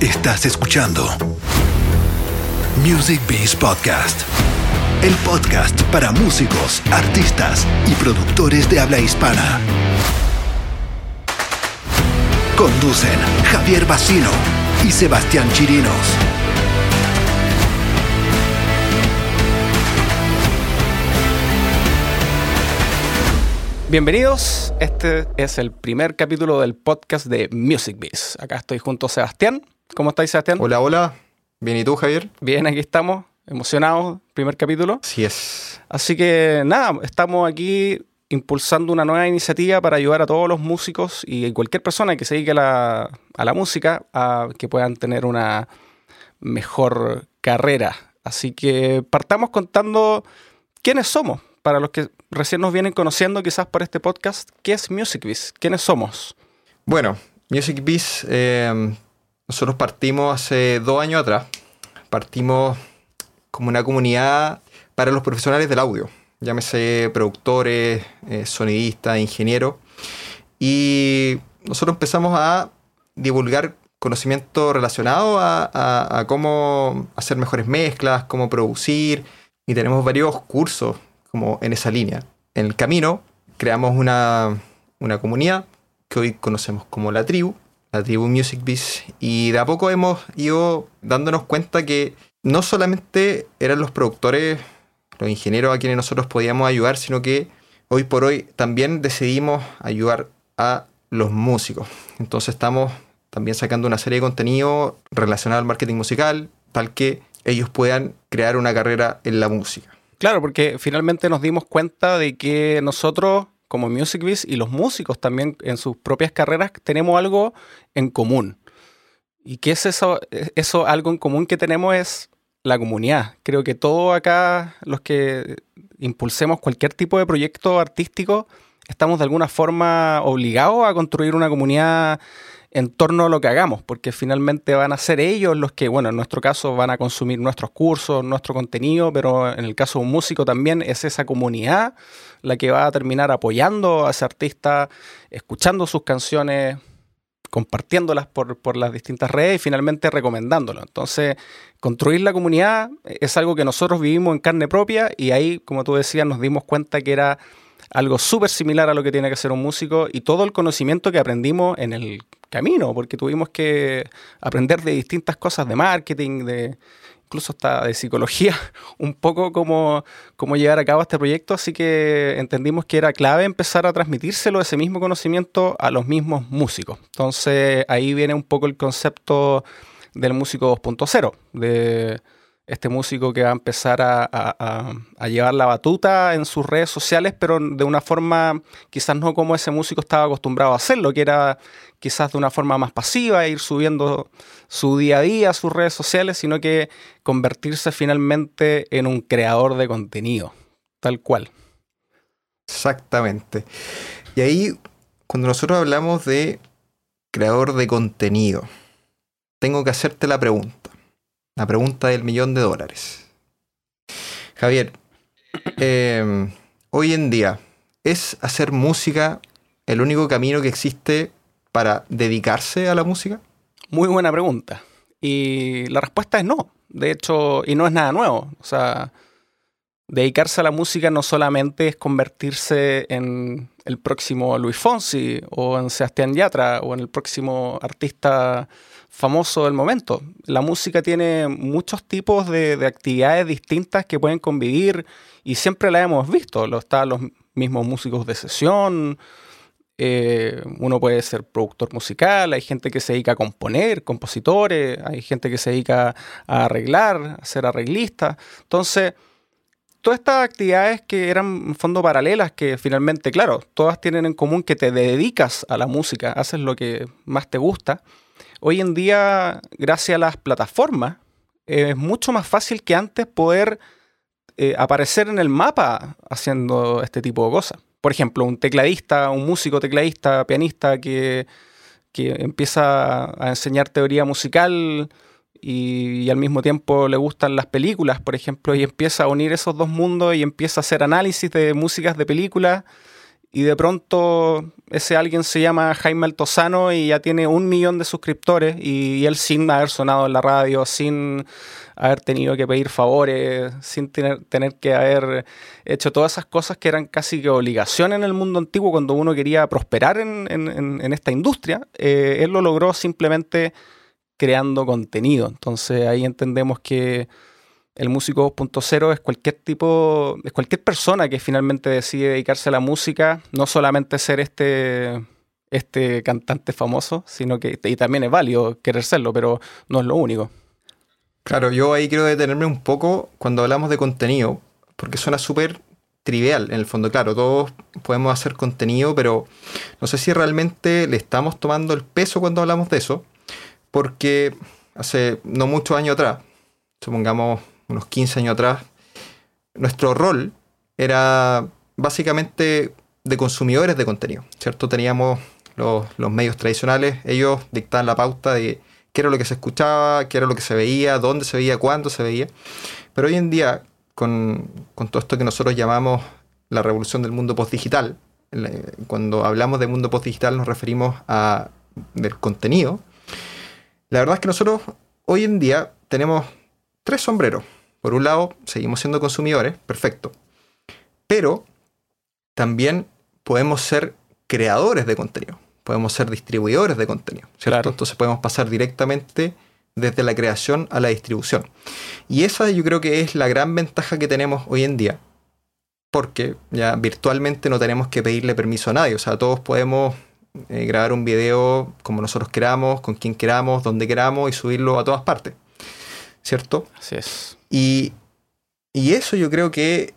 Estás escuchando Music Beast Podcast, el podcast para músicos, artistas y productores de habla hispana. Conducen Javier Bacino y Sebastián Chirinos. Bienvenidos, este es el primer capítulo del podcast de Music Biz. Acá estoy junto a Sebastián. ¿Cómo estáis, Sebastián? Hola, hola. Bien, ¿y tú, Javier? Bien, aquí estamos, emocionados, primer capítulo. Sí es. Así que nada, estamos aquí impulsando una nueva iniciativa para ayudar a todos los músicos y cualquier persona que se dedique a la, a la música a que puedan tener una mejor carrera. Así que partamos contando quiénes somos, para los que recién nos vienen conociendo quizás por este podcast, ¿qué es Music Biz? ¿Quiénes somos? Bueno, Music Biz, eh, nosotros partimos hace dos años atrás. Partimos como una comunidad para los profesionales del audio, llámese productores, eh, sonidistas, ingenieros. Y nosotros empezamos a divulgar conocimiento relacionado a, a, cómo hacer mejores mezclas, cómo producir. Y tenemos varios cursos como en esa línea. En el camino creamos una, una comunidad que hoy conocemos como la tribu, la tribu Music Biz, y de a poco hemos ido dándonos cuenta que no solamente eran los productores, los ingenieros a quienes nosotros podíamos ayudar, sino que hoy por hoy también decidimos ayudar a los músicos. Entonces estamos también sacando una serie de contenido relacionado al marketing musical, tal que ellos puedan crear una carrera en la música. Claro, porque finalmente nos dimos cuenta de que nosotros, como Music Biz y los músicos también en sus propias carreras, tenemos algo en común. ¿Y qué es eso? Eso algo en común que tenemos es la comunidad. Creo que todos acá, los que impulsemos cualquier tipo de proyecto artístico, estamos de alguna forma obligados a construir una comunidad en torno a lo que hagamos, porque finalmente van a ser ellos los que, bueno, en nuestro caso van a consumir nuestros cursos, nuestro contenido, pero en el caso de un músico también es esa comunidad la que va a terminar apoyando a ese artista, escuchando sus canciones, compartiéndolas por, por las distintas redes y finalmente recomendándolo. Entonces, construir la comunidad es algo que nosotros vivimos en carne propia y ahí, como tú decías, nos dimos cuenta que era algo súper similar a lo que tiene que hacer un músico y todo el conocimiento que aprendimos en el camino, porque tuvimos que aprender de distintas cosas de marketing, de incluso hasta de psicología, un poco cómo, cómo llevar a cabo este proyecto, así que entendimos que era clave empezar a transmitírselo ese mismo conocimiento a los mismos músicos. Entonces ahí viene un poco el concepto del músico 2.0, de este músico que va a empezar a, llevar la batuta en sus redes sociales, pero de una forma quizás no como ese músico estaba acostumbrado a hacerlo, que era quizás de una forma más pasiva, ir subiendo su día a día a sus redes sociales, sino que convertirse finalmente en un creador de contenido, tal cual. Exactamente. Y ahí, cuando nosotros hablamos de creador de contenido, tengo que hacerte la pregunta la pregunta del millón de dólares. Javier, eh, hoy en día, ¿es hacer música el único camino que existe para dedicarse a la música? Muy buena pregunta. Y la respuesta es no. De hecho, y no es nada nuevo. O sea, dedicarse a la música no solamente es convertirse en el próximo Luis Fonsi o en Sebastián Yatra o en el próximo artista famoso del momento. La música tiene muchos tipos de, de actividades distintas que pueden convivir y siempre la hemos visto. Lo, están los mismos músicos de sesión, eh, uno puede ser productor musical, hay gente que se dedica a componer, compositores, hay gente que se dedica a arreglar, a ser arreglista. Entonces, todas estas actividades que eran en fondo paralelas, que finalmente, claro, todas tienen en común que te dedicas a la música, haces lo que más te gusta Hoy en día, gracias a las plataformas, es mucho más fácil que antes poder eh, aparecer en el mapa haciendo este tipo de cosas. Por ejemplo, un tecladista, un músico tecladista, pianista que, que empieza a enseñar teoría musical y, y, al mismo tiempo le gustan las películas, por ejemplo, y empieza a unir esos dos mundos y empieza a hacer análisis de músicas de películas y de pronto ese alguien se llama Jaime Altozano y ya tiene un millón de suscriptores y, él sin haber sonado en la radio, sin haber tenido que pedir favores, sin tener, que haber hecho todas esas cosas que eran casi que obligación en el mundo antiguo cuando uno quería prosperar en, esta industria, eh, él lo logró simplemente creando contenido. Entonces ahí entendemos que el músico 2.0 es cualquier tipo, es cualquier persona que finalmente decide dedicarse a la música, no solamente ser este, este cantante famoso, sino que, y también es válido querer serlo, pero no es lo único. Claro, yo ahí quiero detenerme un poco cuando hablamos de contenido, porque suena súper trivial en el fondo. Claro, todos podemos hacer contenido, pero no sé si realmente le estamos tomando el peso cuando hablamos de eso, porque hace no muchos años atrás, supongamos unos 15 años atrás, nuestro rol era básicamente de consumidores de contenido, ¿cierto? Teníamos los, medios tradicionales, ellos dictaban la pauta de qué era lo que se escuchaba, qué era lo que se veía, dónde se veía, cuándo se veía. Pero hoy en día, con, todo esto que nosotros llamamos la revolución del mundo postdigital, cuando hablamos de mundo postdigital nos referimos a del contenido. La verdad es que nosotros hoy en día tenemos tres sombreros. Por un lado, seguimos siendo consumidores, perfecto. Pero también podemos ser creadores de contenido, podemos ser distribuidores de contenido, ¿cierto? Entonces podemos pasar directamente desde la creación a la distribución. Y esa yo creo que es la gran ventaja que tenemos hoy en día, porque ya virtualmente no tenemos que pedirle permiso a nadie, o sea, todos podemos eh, grabar un video como nosotros queramos, con quien queramos, donde queramos y subirlo a todas partes. ¿cierto? Así es. Y, eso yo creo que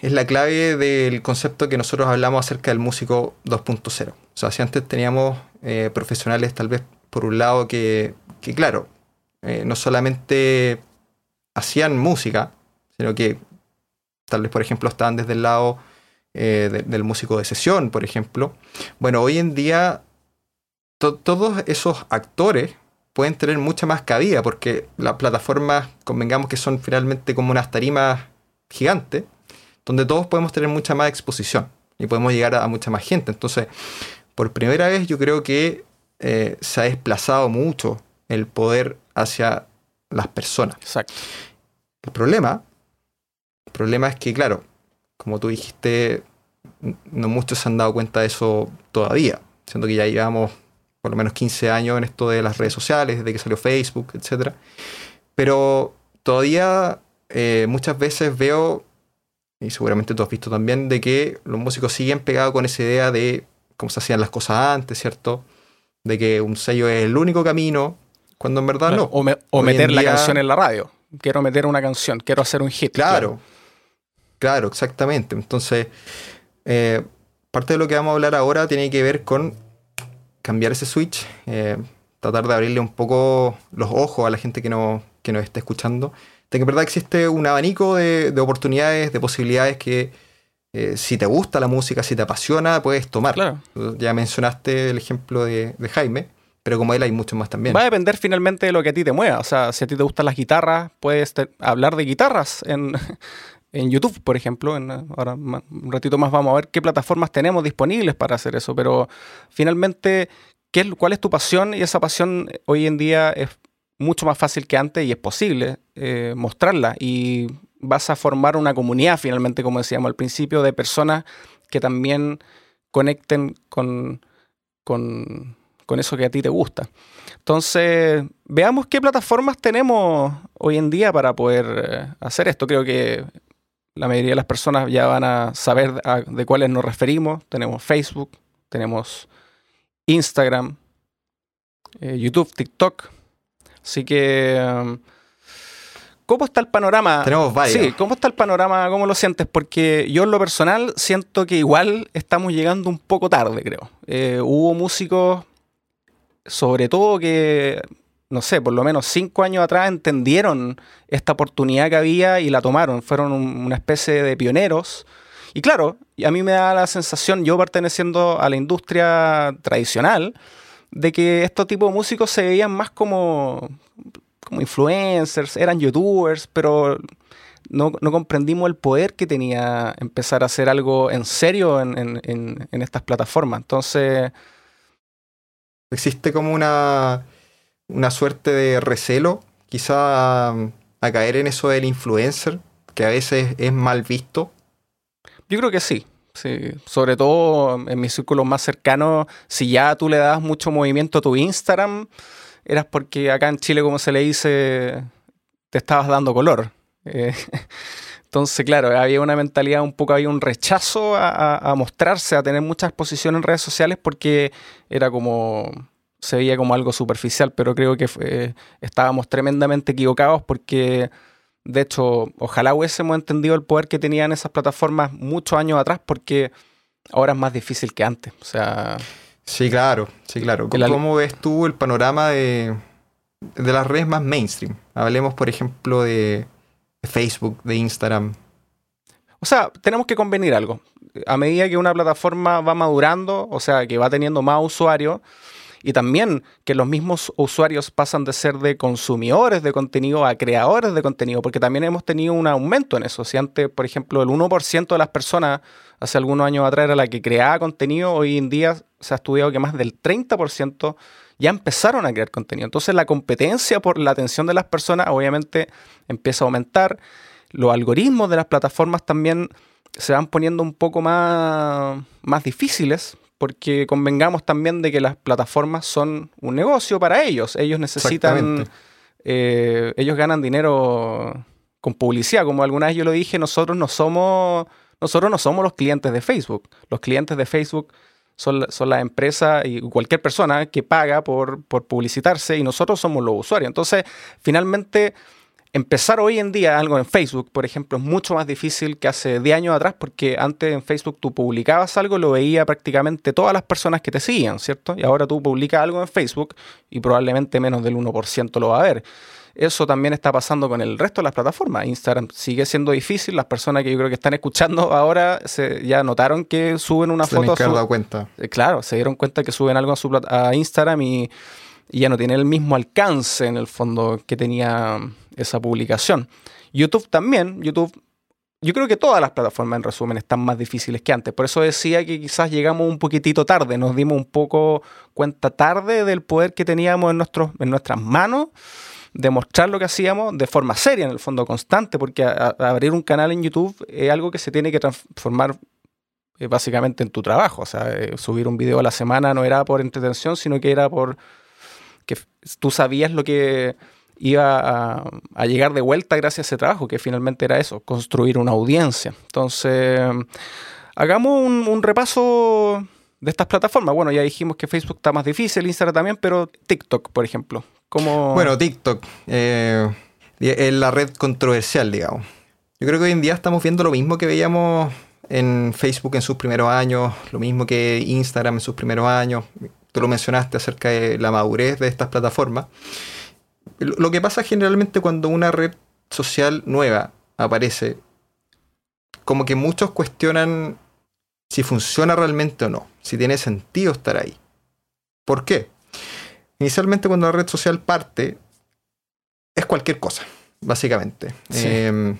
es la clave del concepto que nosotros hablamos acerca del músico 2.0. O sea, si antes teníamos eh, profesionales tal vez por un lado que, claro, eh, no solamente hacían música, sino que tal vez, por ejemplo, estaban desde el lado eh, del músico de sesión, por ejemplo. Bueno, hoy en día todos esos actores pueden tener mucha más cabida, porque las plataformas, convengamos que son finalmente como unas tarimas gigantes, donde todos podemos tener mucha más exposición y podemos llegar a, mucha más gente. Entonces, por primera vez yo creo que eh, se ha desplazado mucho el poder hacia las personas. Exacto. El problema, el problema es que, claro, como tú dijiste, no muchos se han dado cuenta de eso todavía, siendo que ya llevamos por lo menos 15 años en esto de las redes sociales, desde que salió Facebook, etc. Pero todavía eh, muchas veces veo, y seguramente tú has visto también, de que los músicos siguen pegados con esa idea de cómo se hacían las cosas antes, ¿cierto? De que un sello es el único camino, cuando en verdad no. O, meter la canción en la radio. Quiero meter una canción, quiero hacer un hit. Claro, claro, exactamente. Entonces, eh, parte de lo que vamos a hablar ahora tiene que ver con cambiar ese switch, eh, tratar de abrirle un poco los ojos a la gente que, no, que nos esté escuchando, de que en verdad existe un abanico de, oportunidades, de posibilidades que eh, si te gusta la música, si te apasiona, puedes tomar. Ya mencionaste el ejemplo de, Jaime, pero como él hay muchos más también. Va a depender finalmente de lo que a ti te mueva. O sea, si a ti te gustan las guitarras, puedes hablar de guitarras en, en YouTube, por ejemplo. Ahora un ratito más vamos a ver qué plataformas tenemos disponibles para hacer eso, pero finalmente, ¿qué, ¿cuál es tu pasión? Y esa pasión hoy en día es mucho más fácil que antes y es posible eh, mostrarla y vas a formar una comunidad finalmente, como decíamos al principio, de personas que también conecten con, con, con eso que a ti te gusta. Entonces, veamos qué plataformas tenemos hoy en día para poder eh, hacer esto. Creo que la mayoría de las personas ya van a saber de cuáles nos referimos. Tenemos Facebook, tenemos Instagram, eh, YouTube, TikTok. Así que, um, ¿cómo está el panorama? Tenemos varios. Sí, ¿cómo está el panorama? ¿Cómo lo sientes? Porque yo en lo personal siento que igual estamos llegando un poco tarde, creo. Eh, hubo músicos, sobre todo que no sé, por lo menos cinco años atrás entendieron esta oportunidad que había y la tomaron. Fueron una especie de pioneros. Y claro, a mí me da la sensación, yo perteneciendo a la industria tradicional, de que estos tipos de músicos se veían más como, como influencers, eran youtubers, pero no, comprendimos el poder que tenía empezar a hacer algo en serio en, en estas plataformas. Entonces... Existe como una, una suerte de recelo, quizá a caer en eso del influencer, que a veces es mal visto. Yo creo que sí. Sí, sobre todo en mis círculos más cercanos, si ya tú le das mucho movimiento a tu Instagram, eras porque acá en Chile, como se le dice, te estabas dando color. Eh, entonces, claro, había una mentalidad un poco, había un rechazo a, mostrarse, a tener mucha exposición en redes sociales porque era como, se veía como algo superficial, pero creo que estábamos tremendamente equivocados porque de hecho, ojalá hubiésemos entendido el poder que tenían esas plataformas muchos años atrás, porque ahora es más difícil que antes. O sea. Sí, claro, sí, claro. ¿Cómo, ves tú el panorama de, de, las redes más mainstream? Hablemos, por ejemplo, de, de Facebook, de Instagram. O sea, tenemos que convenir algo. A medida que una plataforma va madurando, o sea, que va teniendo más usuarios, y también que los mismos usuarios pasan de ser de consumidores de contenido a creadores de contenido, porque también hemos tenido un aumento en eso. Si antes, por ejemplo, el 1% de las personas hace algunos años atrás era la que creaba contenido, hoy en día se ha estudiado que más del 30% ya empezaron a crear contenido. Entonces la competencia por la atención de las personas obviamente empieza a aumentar. Los algoritmos de las plataformas también se van poniendo un poco más, más difíciles porque convengamos también de que las plataformas son un negocio para ellos. Ellos necesitan, eh, ellos ganan dinero con publicidad. Como alguna vez yo lo dije, nosotros no somos, nosotros no somos los clientes de Facebook. Los clientes de Facebook son, son las empresas y cualquier persona que paga por, por publicitarse y nosotros somos los usuarios. Entonces, finalmente empezar hoy en día algo en Facebook, por ejemplo, es mucho más difícil que hace 10 años atrás, porque antes en Facebook tú publicabas algo, lo veía prácticamente todas las personas que te seguían, ¿cierto? Y ahora tú publicas algo en Facebook y probablemente menos del 1% lo va a ver. Eso también está pasando con el resto de las plataformas. Instagram sigue siendo difícil. Las personas que yo creo que están escuchando ahora se, ya notaron que suben una foto. Se dado cuenta. Eh, claro, se dieron cuenta que suben algo a, su, a Instagram y y ya no tiene el mismo alcance en el fondo que tenía esa publicación. YouTube también, YouTube, yo creo que todas las plataformas en resumen están más difíciles que antes. Por eso decía que quizás llegamos un poquitito tarde, nos dimos un poco cuenta tarde del poder que teníamos en, nuestros, en nuestras manos de mostrar lo que hacíamos de forma seria, en el fondo constante, porque abrir un canal en YouTube es algo que se tiene que transformar eh, básicamente en tu trabajo. O sea, eh, subir un video a la semana no era por entretención, sino que era por que tú sabías lo que iba a, llegar de vuelta gracias a ese trabajo, que finalmente era eso, construir una audiencia. Entonces, hagamos un, repaso de estas plataformas. Bueno, ya dijimos que Facebook está más difícil, Instagram también, pero TikTok, por ejemplo. ¿cómo... Bueno, TikTok eh, es la red controversial, digamos. Yo creo que hoy en día estamos viendo lo mismo que veíamos en Facebook en sus primeros años, lo mismo que Instagram en sus primeros años tú lo mencionaste acerca de la madurez de estas plataformas. Lo que pasa generalmente cuando una red social nueva aparece, como que muchos cuestionan si funciona realmente o no, si tiene sentido estar ahí. ¿Por qué? Inicialmente cuando la red social parte, es cualquier cosa, básicamente. Em,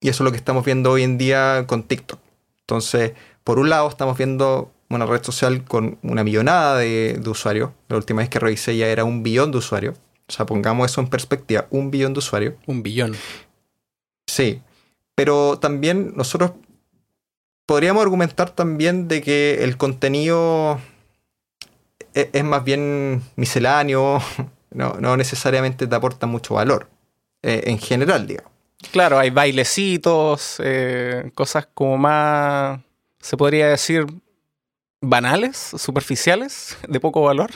y eso es lo que estamos viendo hoy en día con TikTok. Entonces, por un lado estamos viendo una red social con una millonada de, usuarios. La última vez que revisé ya era un billón de usuarios. O sea, pongamos eso en perspectiva, un billón de usuarios. Un billón. Sí. Pero también nosotros podríamos argumentar también de que el contenido e, es, más bien misceláneo, no, necesariamente te aporta mucho valor, eh, en general, digamos. Claro, hay bailecitos, eh, cosas como más, se podría decir, banales, superficiales, de poco valor.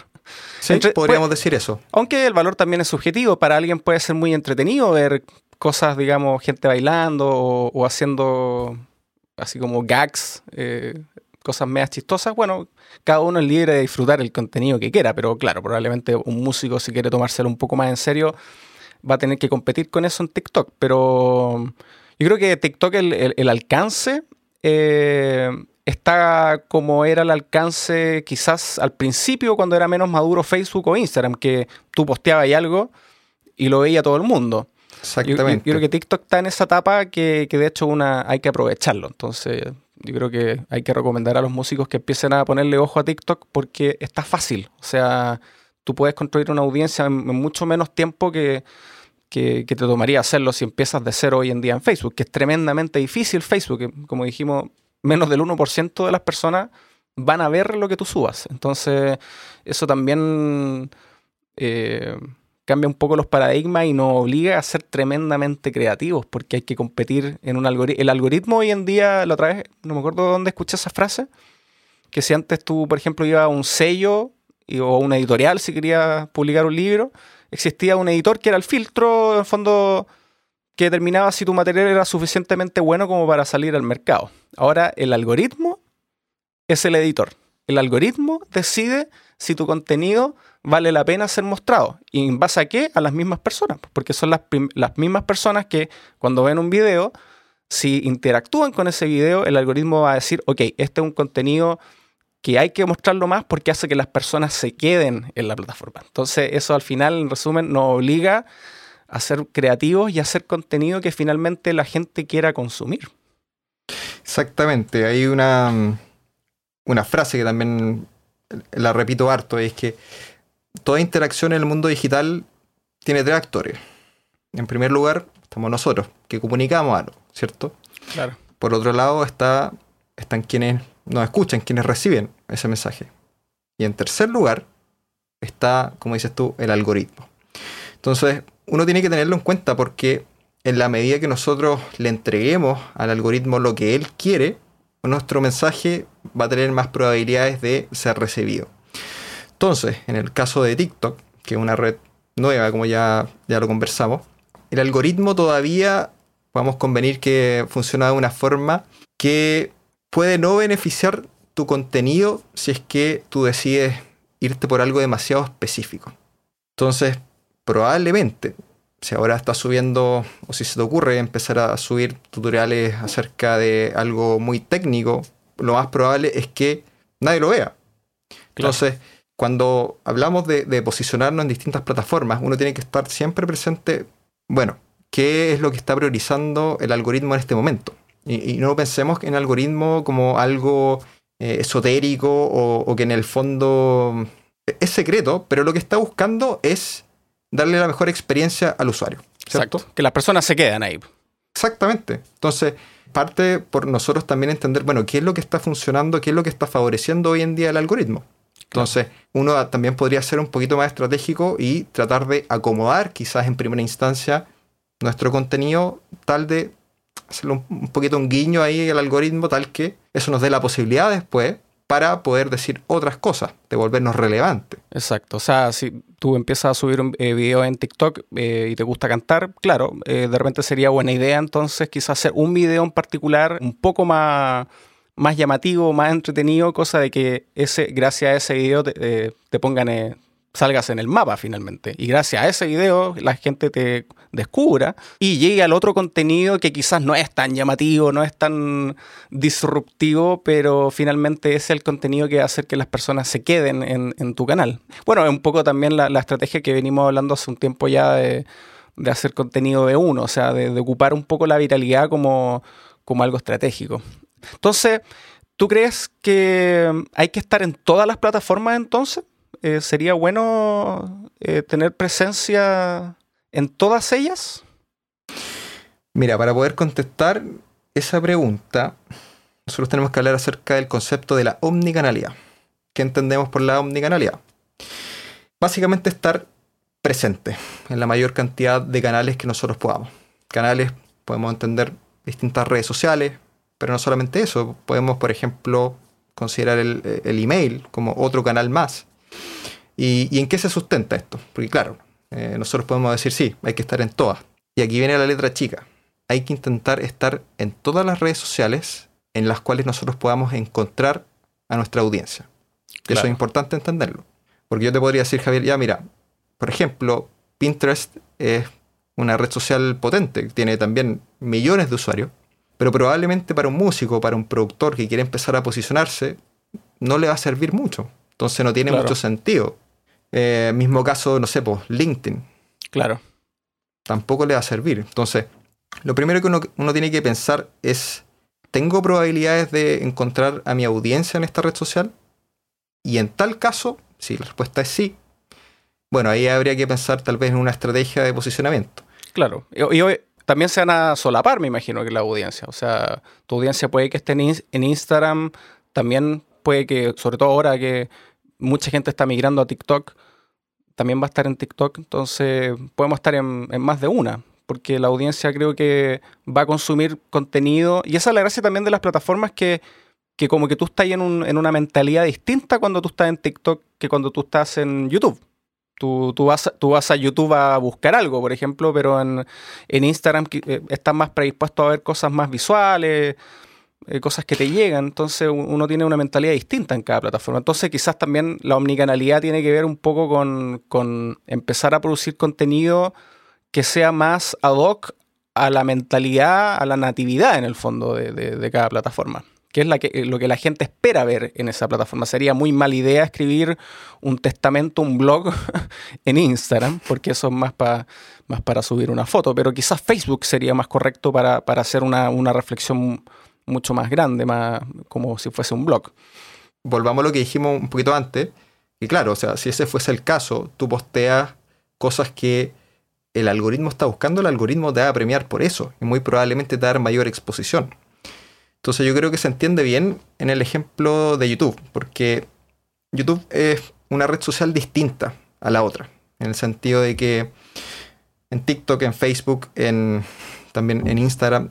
Sí, podríamos decir eso. Aunque el valor también es subjetivo, para alguien puede ser muy entretenido ver cosas, digamos, gente bailando o, haciendo así como gags, eh, cosas medias chistosas. Bueno, cada uno es libre de disfrutar el contenido que quiera, pero claro, probablemente un músico si quiere tomárselo un poco más en serio va a tener que competir con eso en TikTok. Pero yo creo que TikTok el, alcance eh, está como era el alcance quizás al principio cuando era menos maduro Facebook o Instagram, que tú posteabas ahí algo y lo veía todo el mundo. Exactamente. Yo, creo que TikTok está en esa etapa que, que de hecho una hay que aprovecharlo. Entonces, yo creo que hay que recomendar a los músicos que empiecen a ponerle ojo a TikTok porque está fácil. O sea, tú puedes construir una audiencia en, mucho menos tiempo que, que, te tomaría hacerlo si empiezas de cero hoy en día en Facebook, que es tremendamente difícil Facebook. Como dijimos, menos del 1% de las personas van a ver lo que tú subas. Entonces, eso también eh, cambia un poco los paradigmas y nos obliga a ser tremendamente creativos, porque hay que competir en un algoritmo. El algoritmo hoy en día, la otra vez, no me acuerdo dónde escuché esa frase, que si antes tú, por ejemplo, ibas a un sello o una editorial si querías publicar un libro, existía un editor que era el filtro, en el fondo, que determinaba si tu material era suficientemente bueno como para salir al mercado. Ahora el algoritmo es el editor. El algoritmo decide si tu contenido vale la pena ser mostrado. ¿Y en base a qué? A las mismas personas. Porque son las, las mismas personas que cuando ven un video, si interactúan con ese video, el algoritmo va a decir, ok, este es un contenido que hay que mostrarlo más porque hace que las personas se queden en la plataforma. Entonces eso al final, en resumen, nos obliga a ser creativos y a hacer contenido que finalmente la gente quiera consumir. Exactamente, hay una, una frase que también la repito harto, es que toda interacción en el mundo digital tiene tres actores. En primer lugar, estamos nosotros, que comunicamos algo, ¿cierto? Claro. Por otro lado, está, están quienes nos escuchan, quienes reciben ese mensaje. Y en tercer lugar, está, como dices tú, el algoritmo. Entonces, uno tiene que tenerlo en cuenta porque en la medida que nosotros le entreguemos al algoritmo lo que él quiere, nuestro mensaje va a tener más probabilidades de ser recibido. Entonces, en el caso de TikTok, que es una red nueva, como ya, ya lo conversamos, el algoritmo todavía, podemos convenir que funciona de una forma que puede no beneficiar tu contenido si es que tú decides irte por algo demasiado específico. Entonces, probablemente, si ahora estás subiendo, o si se te ocurre empezar a subir tutoriales acerca de algo muy técnico, lo más probable es que nadie lo vea. Entonces, cuando hablamos de, posicionarnos en distintas plataformas, uno tiene que estar siempre presente, bueno, ¿qué es lo que está priorizando el algoritmo en este momento? Y, no pensemos en algoritmo como algo eh, esotérico o, que en el fondo es secreto, pero lo que está buscando es darle la mejor experiencia al usuario. Exacto, que las personas se queden ahí. Exactamente. Entonces, parte por nosotros también entender, bueno, qué es lo que está funcionando, qué es lo que está favoreciendo hoy en día el algoritmo. Entonces, uno también podría ser un poquito más estratégico y tratar de acomodar quizás en primera instancia nuestro contenido tal de hacerle un, poquito un guiño ahí al algoritmo tal que eso nos dé la posibilidad después para poder decir otras cosas, de volvernos relevantes. Exacto, o sea, si tú empiezas a subir un eh, video en TikTok eh, y te gusta cantar, claro, eh, de repente sería buena idea entonces quizás hacer un video en particular un poco más, más llamativo, más entretenido, cosa de que ese, gracias a ese video te, te pongan salgas en el mapa finalmente. Y gracias a ese video la gente te descubra y llegue al otro contenido que quizás no es tan llamativo, no es tan disruptivo, pero finalmente es el contenido que va a hacer que las personas se queden en, tu canal. Bueno, es un poco también la, estrategia que venimos hablando hace un tiempo ya de, hacer contenido de uno, o sea, de, ocupar un poco la viralidad como, como algo estratégico. Entonces, ¿tú crees que hay que estar en todas las plataformas entonces? Eh, ¿Sería bueno eh, tener presencia en todas ellas? Mira, para poder contestar esa pregunta, nosotros tenemos que hablar acerca del concepto de la omnicanalidad. ¿Qué entendemos por la omnicanalidad? Básicamente estar presente en la mayor cantidad de canales que nosotros podamos. Canales, podemos entender distintas redes sociales, pero no solamente eso, podemos, por ejemplo, considerar el, email como otro canal más. ¿Y, ¿Y en qué se sustenta esto? Porque claro, eh, nosotros podemos decir, sí, hay que estar en todas. Y aquí viene la letra chica. Hay que intentar estar en todas las redes sociales en las cuales nosotros podamos encontrar a nuestra audiencia. Eso es importante entenderlo. Porque yo te podría decir, Javier, ya mira, por ejemplo, Pinterest es una red social potente, tiene también millones de usuarios, pero probablemente para un músico, para un productor que quiere empezar a posicionarse, no le va a servir mucho. Entonces no tiene mucho sentido eh, mismo caso, no sé, pues LinkedIn. Claro. tampoco le va a servir. Entonces, lo primero que uno, uno tiene que pensar es, ¿tengo probabilidades de encontrar a mi audiencia en esta red social? Y en tal caso, si la respuesta es sí, bueno, ahí habría que pensar tal vez en una estrategia de posicionamiento. Claro. Y, hoy también se van a solapar, me imagino, que la audiencia. O sea, tu audiencia puede que esté en, Instagram, también puede que, sobre todo ahora que mucha gente está migrando a TikTok, también va a estar en TikTok, entonces podemos estar en, más de una, porque la audiencia creo que va a consumir contenido, y esa es la gracia también de las plataformas que, que como que tú estás en, un, en una mentalidad distinta cuando tú estás en TikTok que cuando tú estás en YouTube. Tú, vas, tú vas a YouTube a buscar algo, por ejemplo, pero en, Instagram eh, estás más predispuesto a ver cosas más visuales, eh, cosas que te llegan. Entonces uno tiene una mentalidad distinta en cada plataforma. Entonces quizás también la omnicanalidad tiene que ver un poco con, empezar a producir contenido que sea más ad hoc a la mentalidad, a la natividad en el fondo de cada plataforma que es la que, lo que la gente espera ver en esa plataforma. Sería muy mala idea escribir un testamento, un blog en Instagram, porque eso es más, más para subir una foto, pero quizás Facebook sería más correcto para, hacer una, reflexión mucho más grande, más como si fuese un blog. Volvamos a lo que dijimos un poquito antes, y claro, o sea, si ese fuese el caso, tú posteas cosas que el algoritmo está buscando, el algoritmo te va a premiar por eso, y muy probablemente te va a dar mayor exposición. Entonces yo creo que se entiende bien en el ejemplo de YouTube, porque YouTube es una red social distinta a la otra, en el sentido de que en TikTok, en Facebook, en, también en Instagram,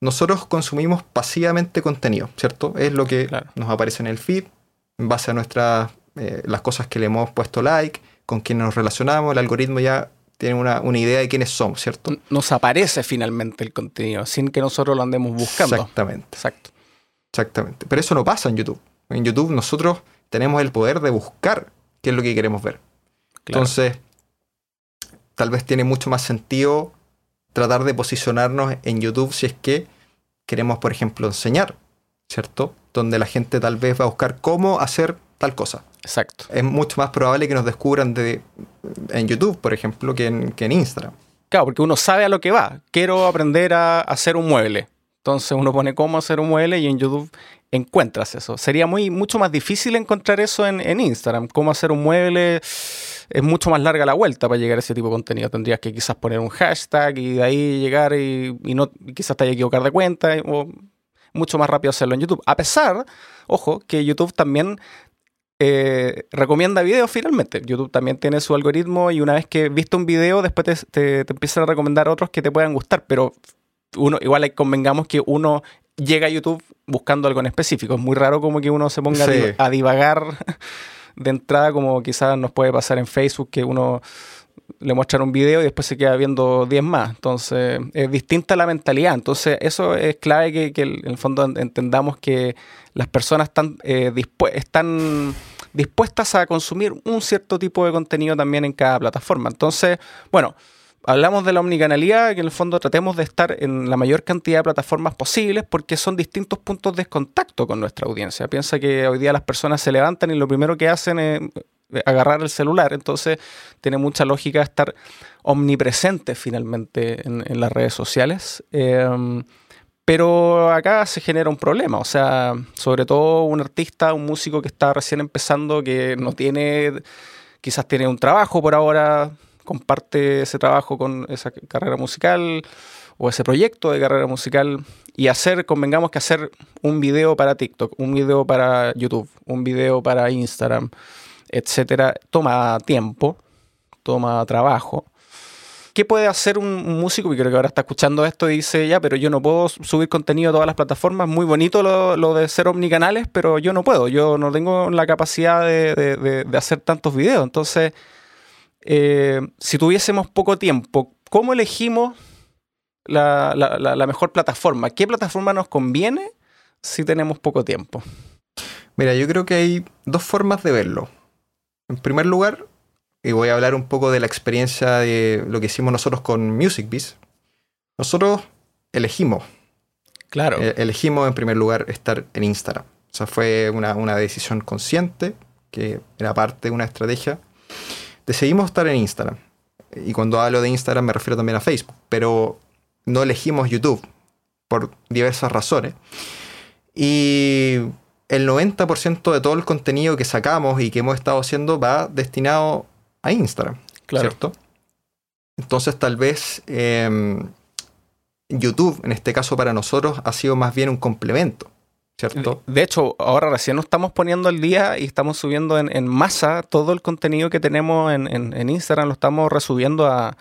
nosotros consumimos pasivamente contenido, ¿cierto? Es lo que nos aparece en el feed, en base a nuestras, eh, las cosas que le hemos puesto like, con quien nos relacionamos, el algoritmo ya tiene una, idea de quiénes somos, ¿cierto? Nos aparece finalmente el contenido, sin que nosotros lo andemos buscando. Exactamente. Exacto. Exactamente. Pero eso no pasa en YouTube. En YouTube nosotros tenemos el poder de buscar qué es lo que queremos ver. Entonces, tal vez tiene mucho más sentido tratar de posicionarnos en YouTube si es que queremos, por ejemplo, enseñar, ¿cierto? Donde la gente tal vez va a buscar cómo hacer tal cosa. Exacto. Es mucho más probable que nos descubran de, en YouTube, por ejemplo, que en, que en Instagram. Claro, porque uno sabe a lo que va. Quiero aprender a hacer un mueble. Entonces uno pone cómo hacer un mueble y en YouTube encuentras eso. Sería muy, mucho más difícil encontrar eso en, Instagram. Cómo hacer un mueble es mucho más larga la vuelta para llegar a ese tipo de contenido. Tendrías que quizás poner un hashtag y de ahí llegar y, no, quizás te haya equivocar de cuenta o mucho más rápido hacerlo en YouTube. A pesar, ojo, que YouTube también eh, recomienda videos finalmente. YouTube también tiene su algoritmo y una vez que viste un video, después te, te, empiezan a recomendar otros que te puedan gustar, pero uno, igual convengamos que uno llega a YouTube buscando algo en específico. Es muy raro como que uno se ponga a divagar de entrada, como quizás nos puede pasar en Facebook, que uno le muestran un video y después se queda viendo 10 más. Entonces, es distinta la mentalidad. Entonces, eso es clave que, en el fondo entendamos que las personas están, eh, están dispuestas a consumir un cierto tipo de contenido también en cada plataforma. Entonces, bueno, hablamos de la omnicanalidad, que en el fondo tratemos de estar en la mayor cantidad de plataformas posibles porque son distintos puntos de contacto con nuestra audiencia. Piensa que hoy día las personas se levantan y lo primero que hacen es agarrar el celular. Entonces tiene mucha lógica estar omnipresente finalmente en, las redes sociales. Em, pero acá se genera un problema, o sea, sobre todo un artista, un músico que está recién empezando, que no tiene, quizás tiene un trabajo por ahora, comparte ese trabajo con esa carrera musical o ese proyecto de carrera musical y hacer, convengamos que hacer un video para TikTok, un video para YouTube, un video para Instagram, etcétera, toma tiempo, toma trabajo. ¿Qué puede hacer un, músico? Y creo que ahora está escuchando esto y dice, ya, pero yo no puedo subir contenido a todas las plataformas. Muy bonito lo, de ser omnicanales, pero yo no puedo. Yo no tengo la capacidad de, hacer tantos videos. Entonces, eh, si tuviésemos poco tiempo, ¿cómo elegimos la, la, mejor plataforma? ¿Qué plataforma nos conviene si tenemos poco tiempo? Mira, yo creo que hay dos formas de verlo. En primer lugar, y voy a hablar un poco de la experiencia de lo que hicimos nosotros con MusicBiz. Nosotros elegimos. Claro. E-, elegimos en primer lugar estar en Instagram. O sea, fue una, decisión consciente, que era parte de una estrategia. Decidimos estar en Instagram. y cuando hablo de Instagram me refiero también a Facebook, pero no elegimos YouTube por diversas razones. Y el 90% de todo el contenido que sacamos y que hemos estado haciendo va destinado a Instagram, ¿cierto? Entonces tal vez em, YouTube, en este caso para nosotros, ha sido más bien un complemento. ¿Cierto? De hecho, ahora recién nos estamos poniendo al día y estamos subiendo en, masa todo el contenido que tenemos en Instagram, lo estamos resubiendo a,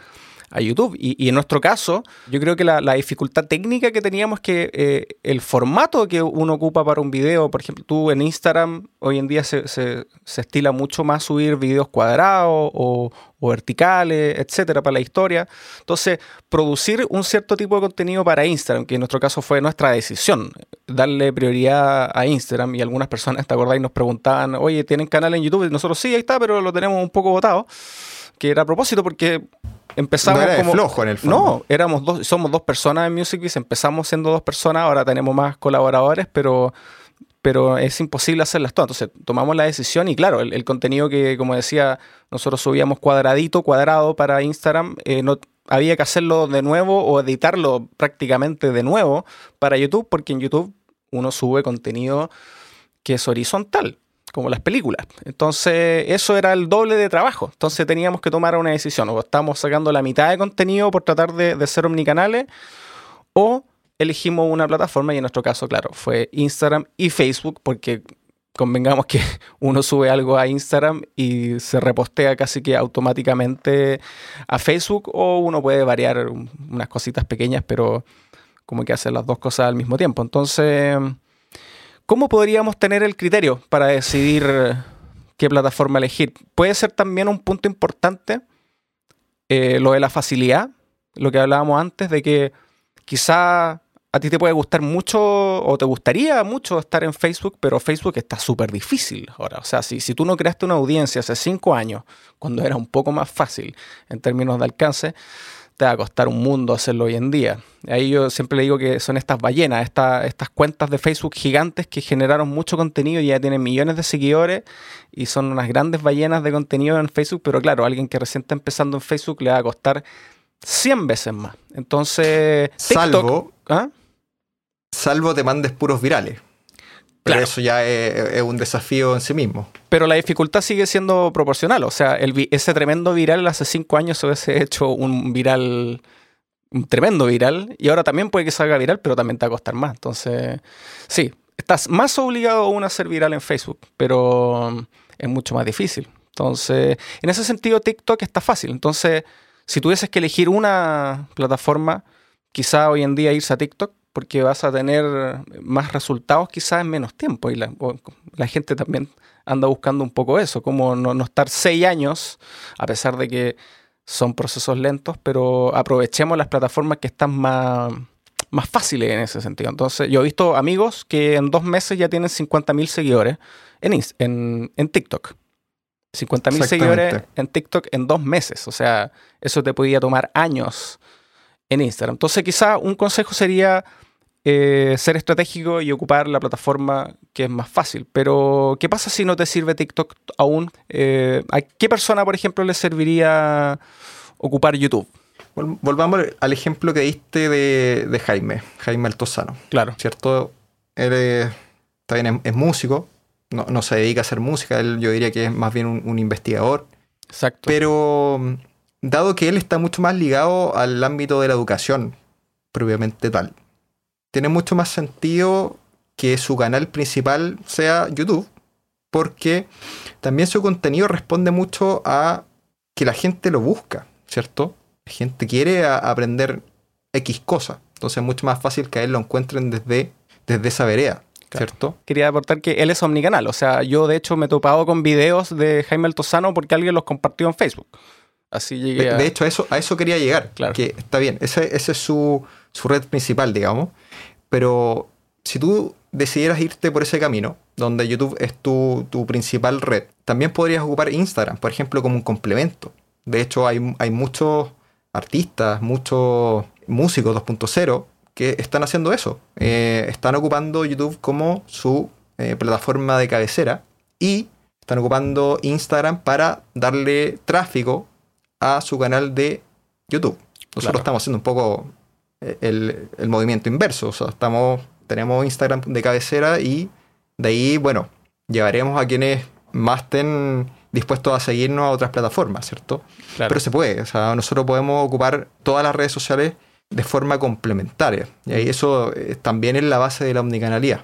a YouTube. Y, en nuestro caso, yo creo que la, dificultad técnica que teníamos es que eh, el formato que uno ocupa para un video, por ejemplo, tú en Instagram hoy en día se, se, estila mucho más subir videos cuadrados o, verticales, etcétera, para la historia. Entonces, producir un cierto tipo de contenido para Instagram, que en nuestro caso fue nuestra decisión, darle prioridad a Instagram. Y algunas personas, ¿te acordáis? Nos preguntaban, oye, ¿tienen canal en YouTube? Y nosotros sí, ahí está, pero lo tenemos un poco votado. Que era a propósito porque empezamos no como flojo en el fondo. No, éramos dos, somos dos personas en MusicBiz, empezamos siendo dos personas, ahora tenemos más colaboradores, pero pero es imposible hacerlas todas. Entonces tomamos la decisión y claro, el, contenido que, como decía, nosotros subíamos cuadradito, cuadrado para Instagram, eh, no, había que hacerlo de nuevo o editarlo prácticamente de nuevo para YouTube, porque en YouTube uno sube contenido que es horizontal como las películas. Entonces, eso era el doble de trabajo. Entonces, teníamos que tomar una decisión. O estamos sacando la mitad de contenido por tratar de, ser omnicanales, o elegimos una plataforma, y en nuestro caso, claro, fue Instagram y Facebook, porque convengamos que uno sube algo a Instagram y se repostea casi que automáticamente a Facebook, o uno puede variar unas cositas pequeñas, pero como que hacer las dos cosas al mismo tiempo. Entonces ¿Cómo podríamos tener el criterio para decidir qué plataforma elegir? Puede ser también un punto importante eh, lo de la facilidad, lo que hablábamos antes, de que quizá a ti te puede gustar mucho o te gustaría mucho estar en Facebook, pero Facebook está súper difícil ahora. O sea, si, si tú no creaste una audiencia hace cinco años, cuando era un poco más fácil en términos de alcance, te va a costar un mundo hacerlo hoy en día. Ahí yo siempre le digo que son estas ballenas, estas cuentas de Facebook gigantes que generaron mucho contenido y ya tienen millones de seguidores y son unas grandes ballenas de contenido en Facebook, pero claro, alguien que recién está empezando en Facebook le va a costar 100 veces más. Entonces, salvo, ¿ah? salvo te mandes puros virales. Pero eso ya es, un desafío en sí mismo. Pero la dificultad sigue siendo proporcional. O sea, ese tremendo viral hace cinco años se hubiese hecho un viral, un tremendo viral, y ahora también puede que salga viral, pero también te va a costar más. Entonces, sí, estás más obligado aún a ser viral en Facebook, pero es mucho más difícil. Entonces, en ese sentido, TikTok está fácil. Entonces, si tuvieses que elegir una plataforma, quizá hoy en día irse a TikTok, porque vas a tener más resultados quizás en menos tiempo. Y la, gente también anda buscando un poco eso, como no, estar seis años, a pesar de que son procesos lentos, pero aprovechemos las plataformas que están más, más fáciles en ese sentido. Entonces, yo he visto amigos que en dos meses ya tienen 50.000 seguidores en, en, en TikTok. 50.000 seguidores en TikTok en dos meses. O sea, eso te podía tomar años en Instagram. Entonces, quizá un consejo sería eh, ser estratégico y ocupar la plataforma que es más fácil. Pero, ¿qué pasa si no te sirve TikTok aún? Eh, ¿A qué persona, por ejemplo, le serviría ocupar YouTube? Volvamos al ejemplo que diste de, Jaime, Jaime Altozano. Claro. ¿Cierto? Él también es, músico, no, se dedica a hacer música, él yo diría que es más bien un, investigador. Exacto. Pero dado que él está mucho más ligado al ámbito de la educación, propiamente tal, tiene mucho más sentido que su canal principal sea YouTube, porque también su contenido responde mucho a que la gente lo busca, ¿cierto? La gente quiere aprender X cosa, entonces es mucho más fácil que a él lo encuentren desde, desde esa vereda. ¿Cierto? Quería aportar que él es omnicanal. O sea, yo de hecho me he topado con videos de Jaime Altozano porque alguien los compartió en Facebook. Así llegué De, hecho, a eso, a eso quería llegar. Claro. Que está bien, ese, ese es su, su red principal, digamos. Pero si tú decidieras irte por ese camino, donde YouTube es tu, principal red, también podrías ocupar Instagram, por ejemplo, como un complemento. De hecho, hay, muchos artistas, muchos músicos 2.0 que están haciendo eso. Eh, están ocupando YouTube como su eh, plataforma de cabecera y están ocupando Instagram para darle tráfico a su canal de YouTube. Nosotros Claro. estamos haciendo un poco el, el movimiento inverso. O sea, estamos, tenemos Instagram de cabecera y de ahí, bueno, llevaremos a quienes más estén dispuestos a seguirnos a otras plataformas, ¿cierto? Claro. Pero se puede, o sea, nosotros podemos ocupar todas las redes sociales de forma complementaria. Y ahí eso también es la base de la omnicanalidad.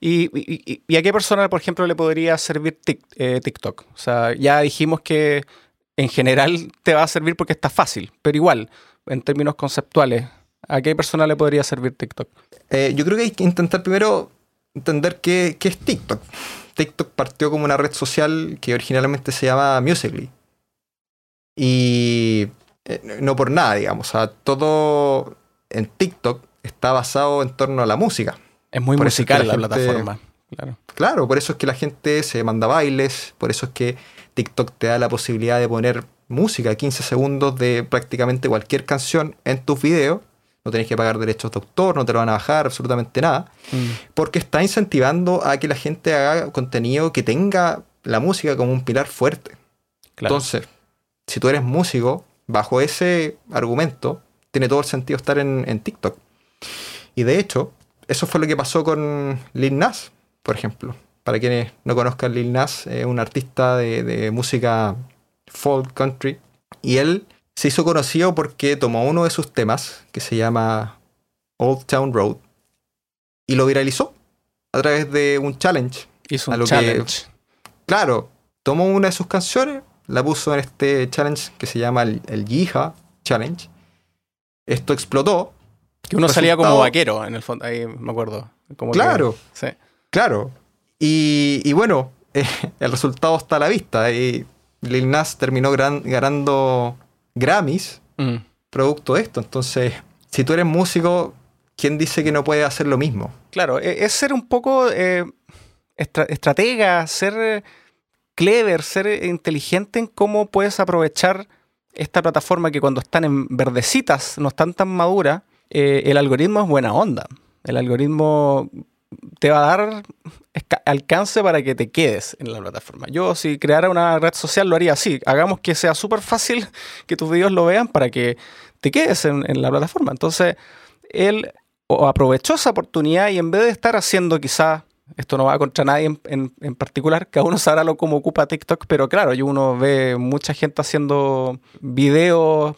¿Y, y- y- a qué persona, por ejemplo, le podría servir eh, TikTok? O sea, ya dijimos que en general te va a servir porque está fácil, pero igual, en términos conceptuales, ¿a qué persona le podría servir TikTok? Eh, yo creo que hay que intentar primero entender qué, qué es TikTok. TikTok partió como una red social que originalmente se llama Musical.ly. Y eh, no por nada, digamos. O sea, todo en TikTok está basado en torno a la música. Es muy Por eso es que musical la, la gente- plataforma. Claro. Claro, por eso es que la gente se manda bailes, por eso es que TikTok te da la posibilidad de poner música, 15 segundos de prácticamente cualquier canción en tus videos. No tenés que pagar derechos de autor, no te lo van a bajar, absolutamente nada. Mm. Porque está incentivando a que la gente haga contenido que tenga la música como un pilar fuerte. Claro. Entonces, si tú eres músico, bajo ese argumento, tiene todo el sentido estar en, en TikTok. Y de hecho, eso fue lo que pasó con Lil Nas, por ejemplo. Para quienes no conozcan, Lil Nas es un artista de, de música folk country. Y él se hizo conocido porque tomó uno de sus temas, que se llama Old Town Road, y lo viralizó a través de un challenge. Hizo un que- challenge. Claro, tomó una de sus canciones, la puso en este challenge que se llama el, el Challenge. Esto explotó. Que uno salía como vaquero, en el fondo. Ahí me acuerdo. Como que- Claro. sí. Claro. Y, y bueno, eh, el resultado está a la vista. Y Lil Nas terminó gran- ganando Grammys Mm. producto de esto. Entonces, si tú eres músico, ¿quién dice que no puede hacer lo mismo? Claro, e- es ser un poco eh, estra- estratega, ser eh, clever, ser eh, inteligente en cómo puedes aprovechar esta plataforma que cuando están en verdecitas, no están tan maduras, eh, el algoritmo es buena onda. El algoritmo te va a dar alcance para que te quedes en la plataforma. Yo si creara una red social lo haría así. Hagamos que sea súper fácil que tus videos lo vean para que te quedes en, la plataforma. Entonces, él aprovechó esa oportunidad y en vez de estar haciendo quizá, esto no va contra nadie en, en- particular, cada uno sabrá lo cómo ocupa TikTok, pero claro, uno ve mucha gente haciendo videos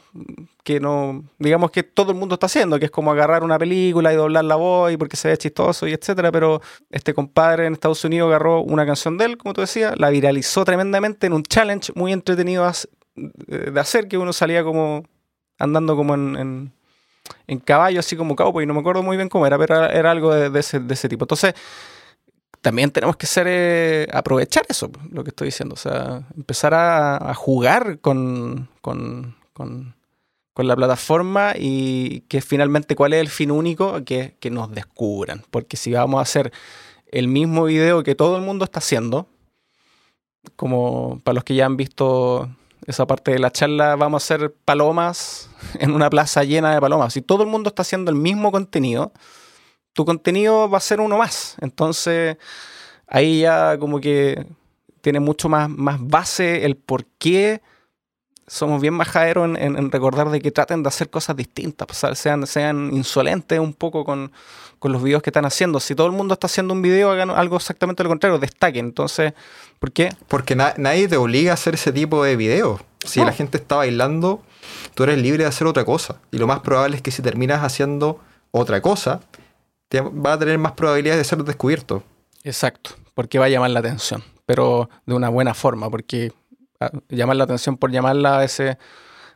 que no, digamos que todo el mundo está haciendo, que es como agarrar una película y doblar la voz y porque se ve chistoso y etcétera, pero este compadre en Estados Unidos agarró una canción de él, como tú decías, la viralizó tremendamente en un challenge muy entretenido de hacer, que uno salía como andando como en- en, caballo, así como cowboy, no me acuerdo muy bien cómo era, pero era, algo de, ese, de ese tipo. Entonces, también tenemos que ser, eh, aprovechar eso, lo que estoy diciendo, o sea, empezar a, jugar con, con- con la plataforma y que finalmente cuál es el fin único, que, que nos descubran, porque si vamos a hacer el mismo video que todo el mundo está haciendo, como para los que ya han visto esa parte de la charla, vamos a hacer palomas en una plaza llena de palomas. Si todo el mundo está haciendo el mismo contenido, tu contenido va a ser uno más. Entonces, ahí ya como que tiene mucho más, más base el por qué somos bien majaderos en, en- en recordar de que traten de hacer cosas distintas, pues, sean, sean insolentes un poco con, con los videos que están haciendo. Si todo el mundo está haciendo un video, hagan algo exactamente lo contrario, destaquen. Entonces, ¿por qué? Porque na- nadie te obliga a hacer ese tipo de videos. Si No. la gente está bailando, tú eres libre de hacer otra cosa. Y lo más probable es que si terminas haciendo otra cosa, te va a tener más probabilidades de ser descubierto. Exacto, porque va a llamar la atención, pero de una buena forma, porque llamar la atención por llamarla a veces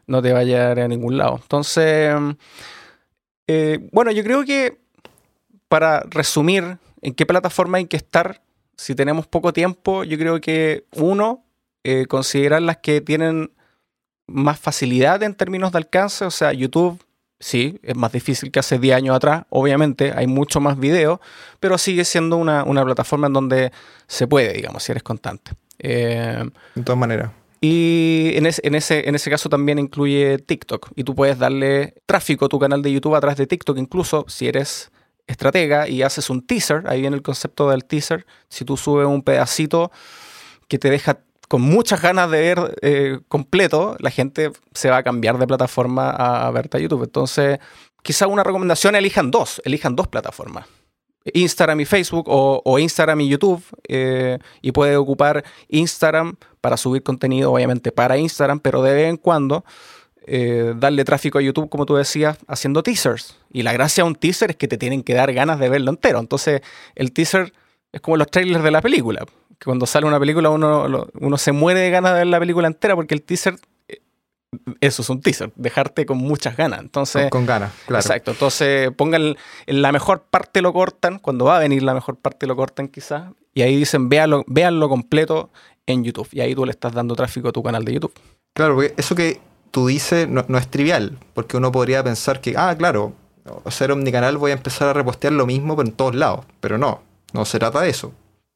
no te va a llevar a ningún lado. Entonces, eh, bueno, yo creo que para resumir en qué plataforma hay que estar, si tenemos poco tiempo, yo creo que uno, eh, considerar las que tienen más facilidad en términos de alcance, o sea, YouTube. Sí, es más difícil que hace 10 años atrás, obviamente, hay mucho más videos, pero sigue siendo una, una plataforma en donde se puede, digamos, si eres constante. Eh, De todas maneras. y en ese, en, ese, en ese caso también incluye TikTok. Y tú puedes darle tráfico a tu canal de YouTube a través de TikTok, incluso si eres estratega y haces un teaser, ahí viene el concepto del teaser. Si tú subes un pedacito que te deja con muchas ganas de ver eh, completo, la gente se va a cambiar de plataforma a, verte a YouTube. Entonces, quizá una recomendación, elijan dos, elijan dos plataformas. Instagram y Facebook o, Instagram y YouTube eh, y puede ocupar Instagram para subir contenido obviamente para Instagram pero de vez en cuando eh, darle tráfico a YouTube como tú decías haciendo teasers. Y la gracia de un teaser es que te tienen que dar ganas de verlo entero. Entonces el teaser es como los trailers de la película. Que cuando sale una película uno, uno se muere de ganas de ver la película entera porque el teaser eso es un teaser, dejarte con muchas ganas. Entonces, con, ganas, claro. Exacto. Entonces, pongan la mejor parte lo cortan, cuando va a venir la mejor parte lo cortan quizás, y ahí dicen véanlo, véanlo completo en YouTube. Y ahí tú le estás dando tráfico a tu canal de YouTube. Claro, porque eso que tú dices no, es trivial, porque uno podría pensar que, ah, claro, ser omnicanal voy a empezar a repostear lo mismo pero en todos lados, pero no, no se trata de eso.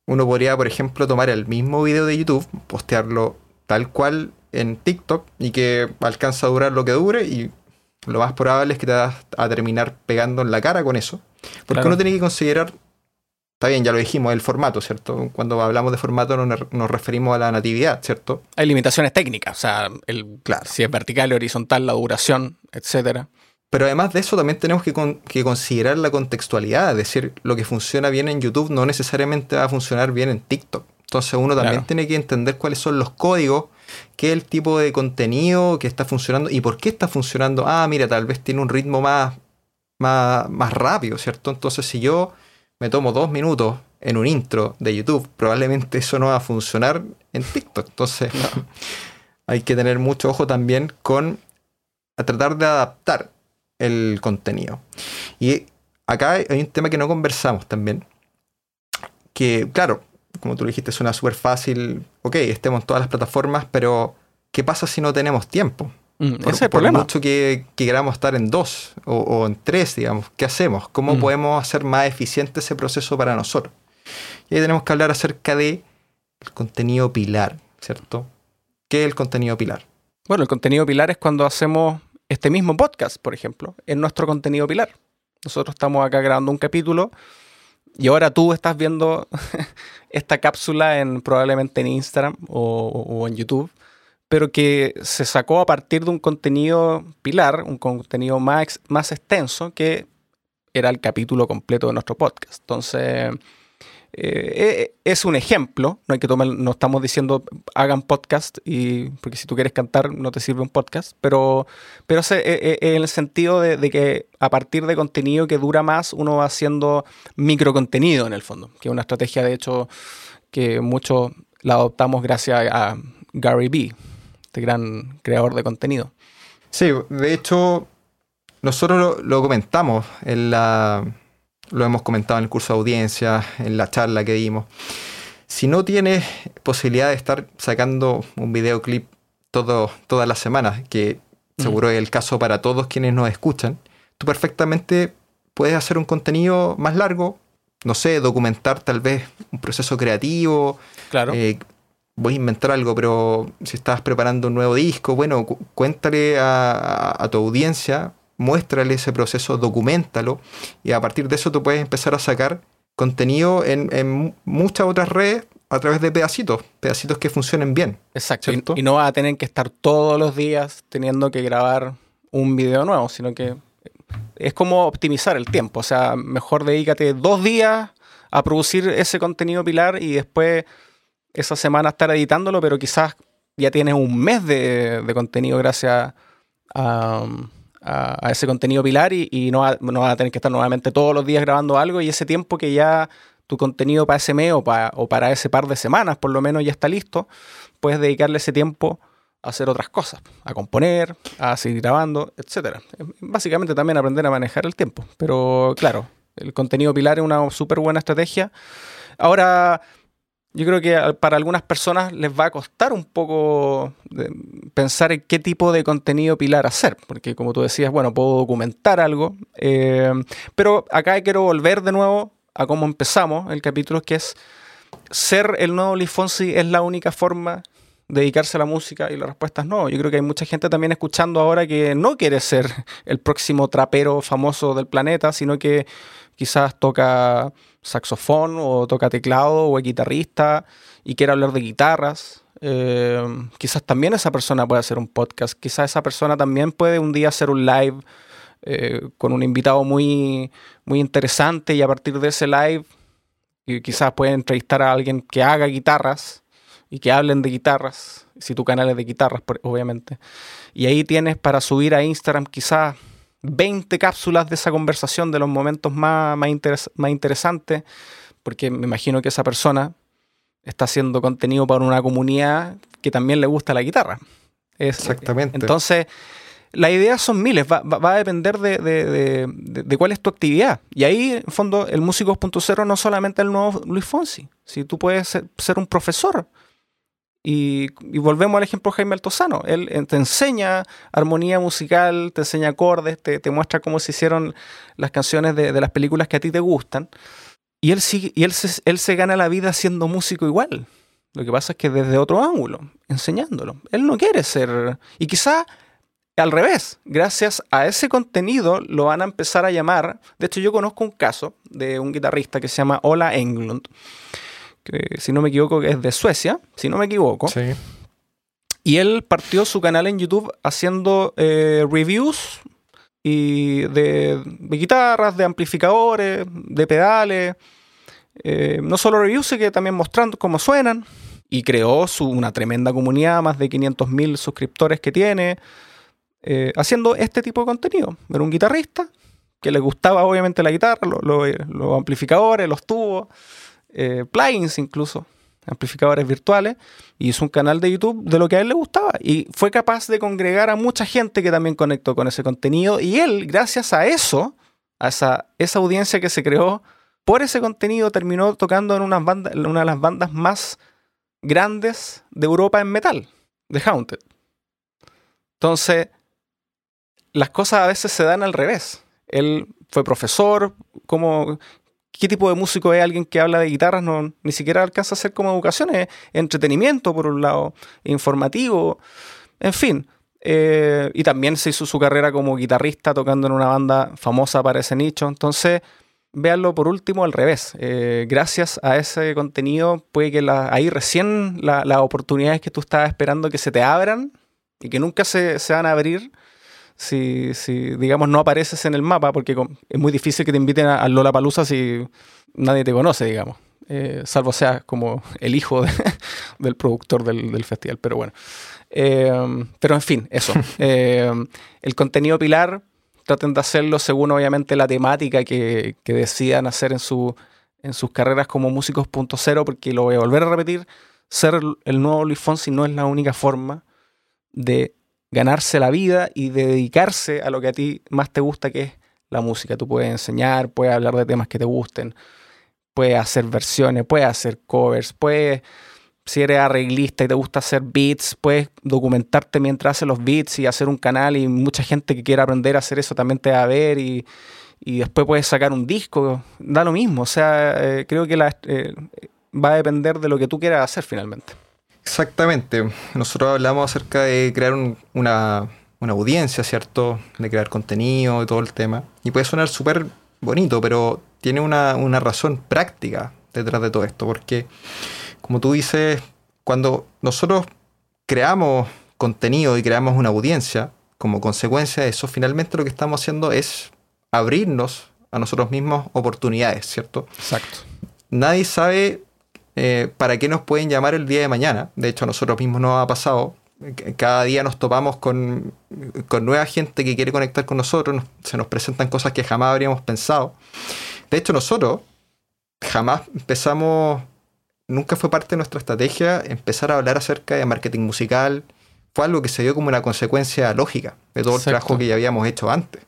Uno podría, por ejemplo, tomar el mismo video de YouTube, postearlo tal cual en TikTok y que alcanza a durar lo que dure y lo más probable es que te vas a terminar pegando en la cara con eso. Porque uno tiene que considerar, está bien, ya lo dijimos, el formato, ¿cierto? Cuando hablamos de formato nos, referimos a la natividad, ¿cierto? Hay limitaciones técnicas, o sea, el, claro. si es vertical, horizontal, la duración, etcétera. Pero además de eso también tenemos que, que, considerar la contextualidad, es decir, lo que funciona bien en YouTube no necesariamente va a funcionar bien en TikTok. Entonces uno también tiene que entender cuáles son los códigos qué es el tipo de contenido que está funcionando y por qué está funcionando. Ah, mira, tal vez tiene un ritmo más, más, más rápido, ¿cierto? Entonces, si yo me tomo dos minutos en un intro de YouTube, probablemente eso no va a funcionar en TikTok. Entonces, hay que tener mucho ojo también con a tratar de adaptar el contenido. Y acá hay un tema que no conversamos también, que claro, como tú dijiste, suena súper fácil. Ok, estemos en todas las plataformas, pero ¿qué pasa si no tenemos tiempo? Mm, ese es el problema. mucho que, queramos estar en dos o, en tres, digamos, ¿qué hacemos? ¿Cómo mm. podemos hacer más eficiente ese proceso para nosotros? Y ahí tenemos que hablar acerca de el contenido pilar, ¿cierto? ¿Qué es el contenido pilar? Bueno, el contenido pilar es cuando hacemos este mismo podcast, por ejemplo, en nuestro contenido pilar. Nosotros estamos acá grabando un capítulo y ahora tú estás viendo esta cápsula en probablemente en Instagram o, en YouTube, pero que se sacó a partir de un contenido pilar, un contenido más, más extenso que era el capítulo completo de nuestro podcast. Entonces, eh, eh, es un ejemplo, no hay que tomar, no estamos diciendo hagan podcast y porque si tú quieres cantar no te sirve un podcast, pero, pero eh, en el sentido de, que a partir de contenido que dura más uno va haciendo micro contenido en el fondo, que es una estrategia de hecho que mucho la adoptamos gracias a Gary Vee, este gran creador de contenido. Sí, de hecho nosotros lo comentamos en la lo hemos comentado en el curso de audiencia, en la charla que dimos. Si no tienes posibilidad de estar sacando un videoclip todo, todas las semanas, que seguro es el caso para todos quienes nos escuchan, tú perfectamente puedes hacer un contenido más largo, no sé, documentar tal vez un proceso creativo. Claro. Eh, voy a inventar algo, pero si estás preparando un nuevo disco, bueno, cuéntale a, tu audiencia muéstrale ese proceso, documentalo y a partir de eso tú puedes empezar a sacar contenido en, muchas otras redes a través de pedacitos, pedacitos que funcionen bien. Exacto. Y, no vas a tener que estar todos los días teniendo que grabar un video nuevo, sino que es como optimizar el tiempo. O sea, mejor dedícate dos días a producir ese contenido pilar y después esa semana estar editándolo, pero quizás ya tienes un mes de, de contenido gracias a a, ese contenido pilar y, no, va, no a tener que estar nuevamente todos los días grabando algo y ese tiempo que ya tu contenido para ese mes o para, o para ese par de semanas por lo menos ya está listo, puedes dedicarle ese tiempo a hacer otras cosas, a componer, a seguir grabando, etc. Básicamente también aprender a manejar el tiempo. Pero claro, el contenido pilar es una súper buena estrategia. Ahora, yo creo que para algunas personas les va a costar un poco pensar en qué tipo de contenido pilar hacer, porque como tú decías, bueno, puedo documentar algo, eh, pero acá quiero volver de nuevo a cómo empezamos el capítulo, que es ser el nuevo Lee Fonsi es la única forma de dedicarse a la música y la respuesta es no. Yo creo que hay mucha gente también escuchando ahora que no quiere ser el próximo trapero famoso del planeta, sino que quizás toca saxofón o toca teclado o es guitarrista y quiere hablar de guitarras eh, quizás también esa persona puede hacer un podcast, quizás esa persona también puede un día hacer un live eh, con un invitado muy, muy interesante y a partir de ese live quizás puede entrevistar a alguien que haga guitarras y que hablen de guitarras, si tu canal es de guitarras, obviamente. Y ahí tienes para subir a Instagram quizás 20 cápsulas de esa conversación, de los momentos más, más, más interesantes, porque me imagino que esa persona está haciendo contenido para una comunidad que también le gusta la guitarra. Exactamente. Entonces, las ideas son miles, va, a depender de, cuál es tu actividad. Y ahí, en fondo, el Músico 2.0 no solamente el nuevo Luis Fonsi. Si tú puedes ser, un profesor. Y, volvemos al ejemplo de Jaime Altozano. Él, te enseña armonía musical, te enseña acordes, te, muestra cómo se hicieron las canciones de, las películas que a ti te gustan. Y él, sigue, y él, se, él se gana la vida siendo músico igual. Lo que pasa es que desde otro ángulo, enseñándolo. Él no quiere ser... Y quizá al revés, gracias a ese contenido lo van a empezar a llamar. De hecho, yo conozco un caso de un guitarrista que se llama Ola Englund, que si no me equivoco es de Suecia, si no me equivoco. Sí. Y él partió su canal en YouTube haciendo eh, reviews y de, guitarras, de amplificadores, de pedales. Eh, no solo reviews, sino que también mostrando cómo suenan. Y creó su, una tremenda comunidad, más de 500.000 suscriptores que tiene. Eh, haciendo este tipo de contenido. Era un guitarrista que le gustaba obviamente la guitarra, los amplificadores, los tubos, eh, plugins incluso, amplificadores virtuales, y hizo un canal de YouTube de lo que a él le gustaba. Y fue capaz de congregar a mucha gente que también conectó con ese contenido. Y él, gracias a eso, a esa, audiencia que se creó por ese contenido, terminó tocando en, unas bandas, en una de las bandas más grandes de Europa en metal, The Haunted. Entonces, las cosas a veces se dan al revés. Él fue profesor, como qué tipo de músico es alguien que habla de guitarras, no, ni siquiera alcanza a ser como educación, es entretenimiento por un lado, informativo, en fin. Eh, y también se hizo su carrera como guitarrista tocando en una banda famosa para ese nicho. Entonces, véanlo por último al revés. Eh, gracias a ese contenido, puede que ahí recién las oportunidades que tú estabas esperando que se te abran y que nunca se, se van a abrir, si, si, digamos, no apareces en el mapa, porque es muy difícil que te inviten a, Lola Palusa si nadie te conoce, digamos. Eh, salvo sea como el hijo del productor del, festival, pero bueno. Eh, pero en fin, eso. Eh, el contenido pilar, traten de hacerlo según obviamente la temática que, que decidan hacer en, su, en sus carreras como músicos punto cero, porque lo voy a volver a repetir, ser el nuevo Luis Fonsi no es la única forma de ganarse la vida y dedicarse a lo que a ti más te gusta, que es la música. Tú puedes enseñar, puedes hablar de temas que te gusten, puedes hacer versiones, puedes hacer covers, puedes, si eres arreglista y te gusta hacer beats, puedes documentarte mientras haces los beats y hacer un canal y mucha gente que quiera aprender a hacer eso también te va a ver y, después puedes sacar un disco, da lo mismo. O sea, eh, creo que la, eh, va a depender de lo que tú quieras hacer finalmente. Exactamente. Nosotros hablamos acerca de crear una, audiencia, ¿cierto? De crear contenido y todo el tema. Y puede sonar súper bonito, pero tiene una, razón práctica detrás de todo esto. Porque, como tú dices, cuando nosotros creamos contenido y creamos una audiencia, como consecuencia de eso, finalmente lo que estamos haciendo es abrirnos a nosotros mismos oportunidades, ¿cierto? Exacto. Nadie sabe eh, para qué nos pueden llamar el día de mañana. De hecho, a nosotros mismos nos ha pasado. Cada día nos topamos con, nueva gente que quiere conectar con nosotros, se nos presentan cosas que jamás habríamos pensado. De hecho, nosotros jamás empezamos, nunca fue parte de nuestra estrategia empezar a hablar acerca de marketing musical. Fue algo que se dio como una consecuencia lógica de todo el trabajo que ya habíamos hecho antes.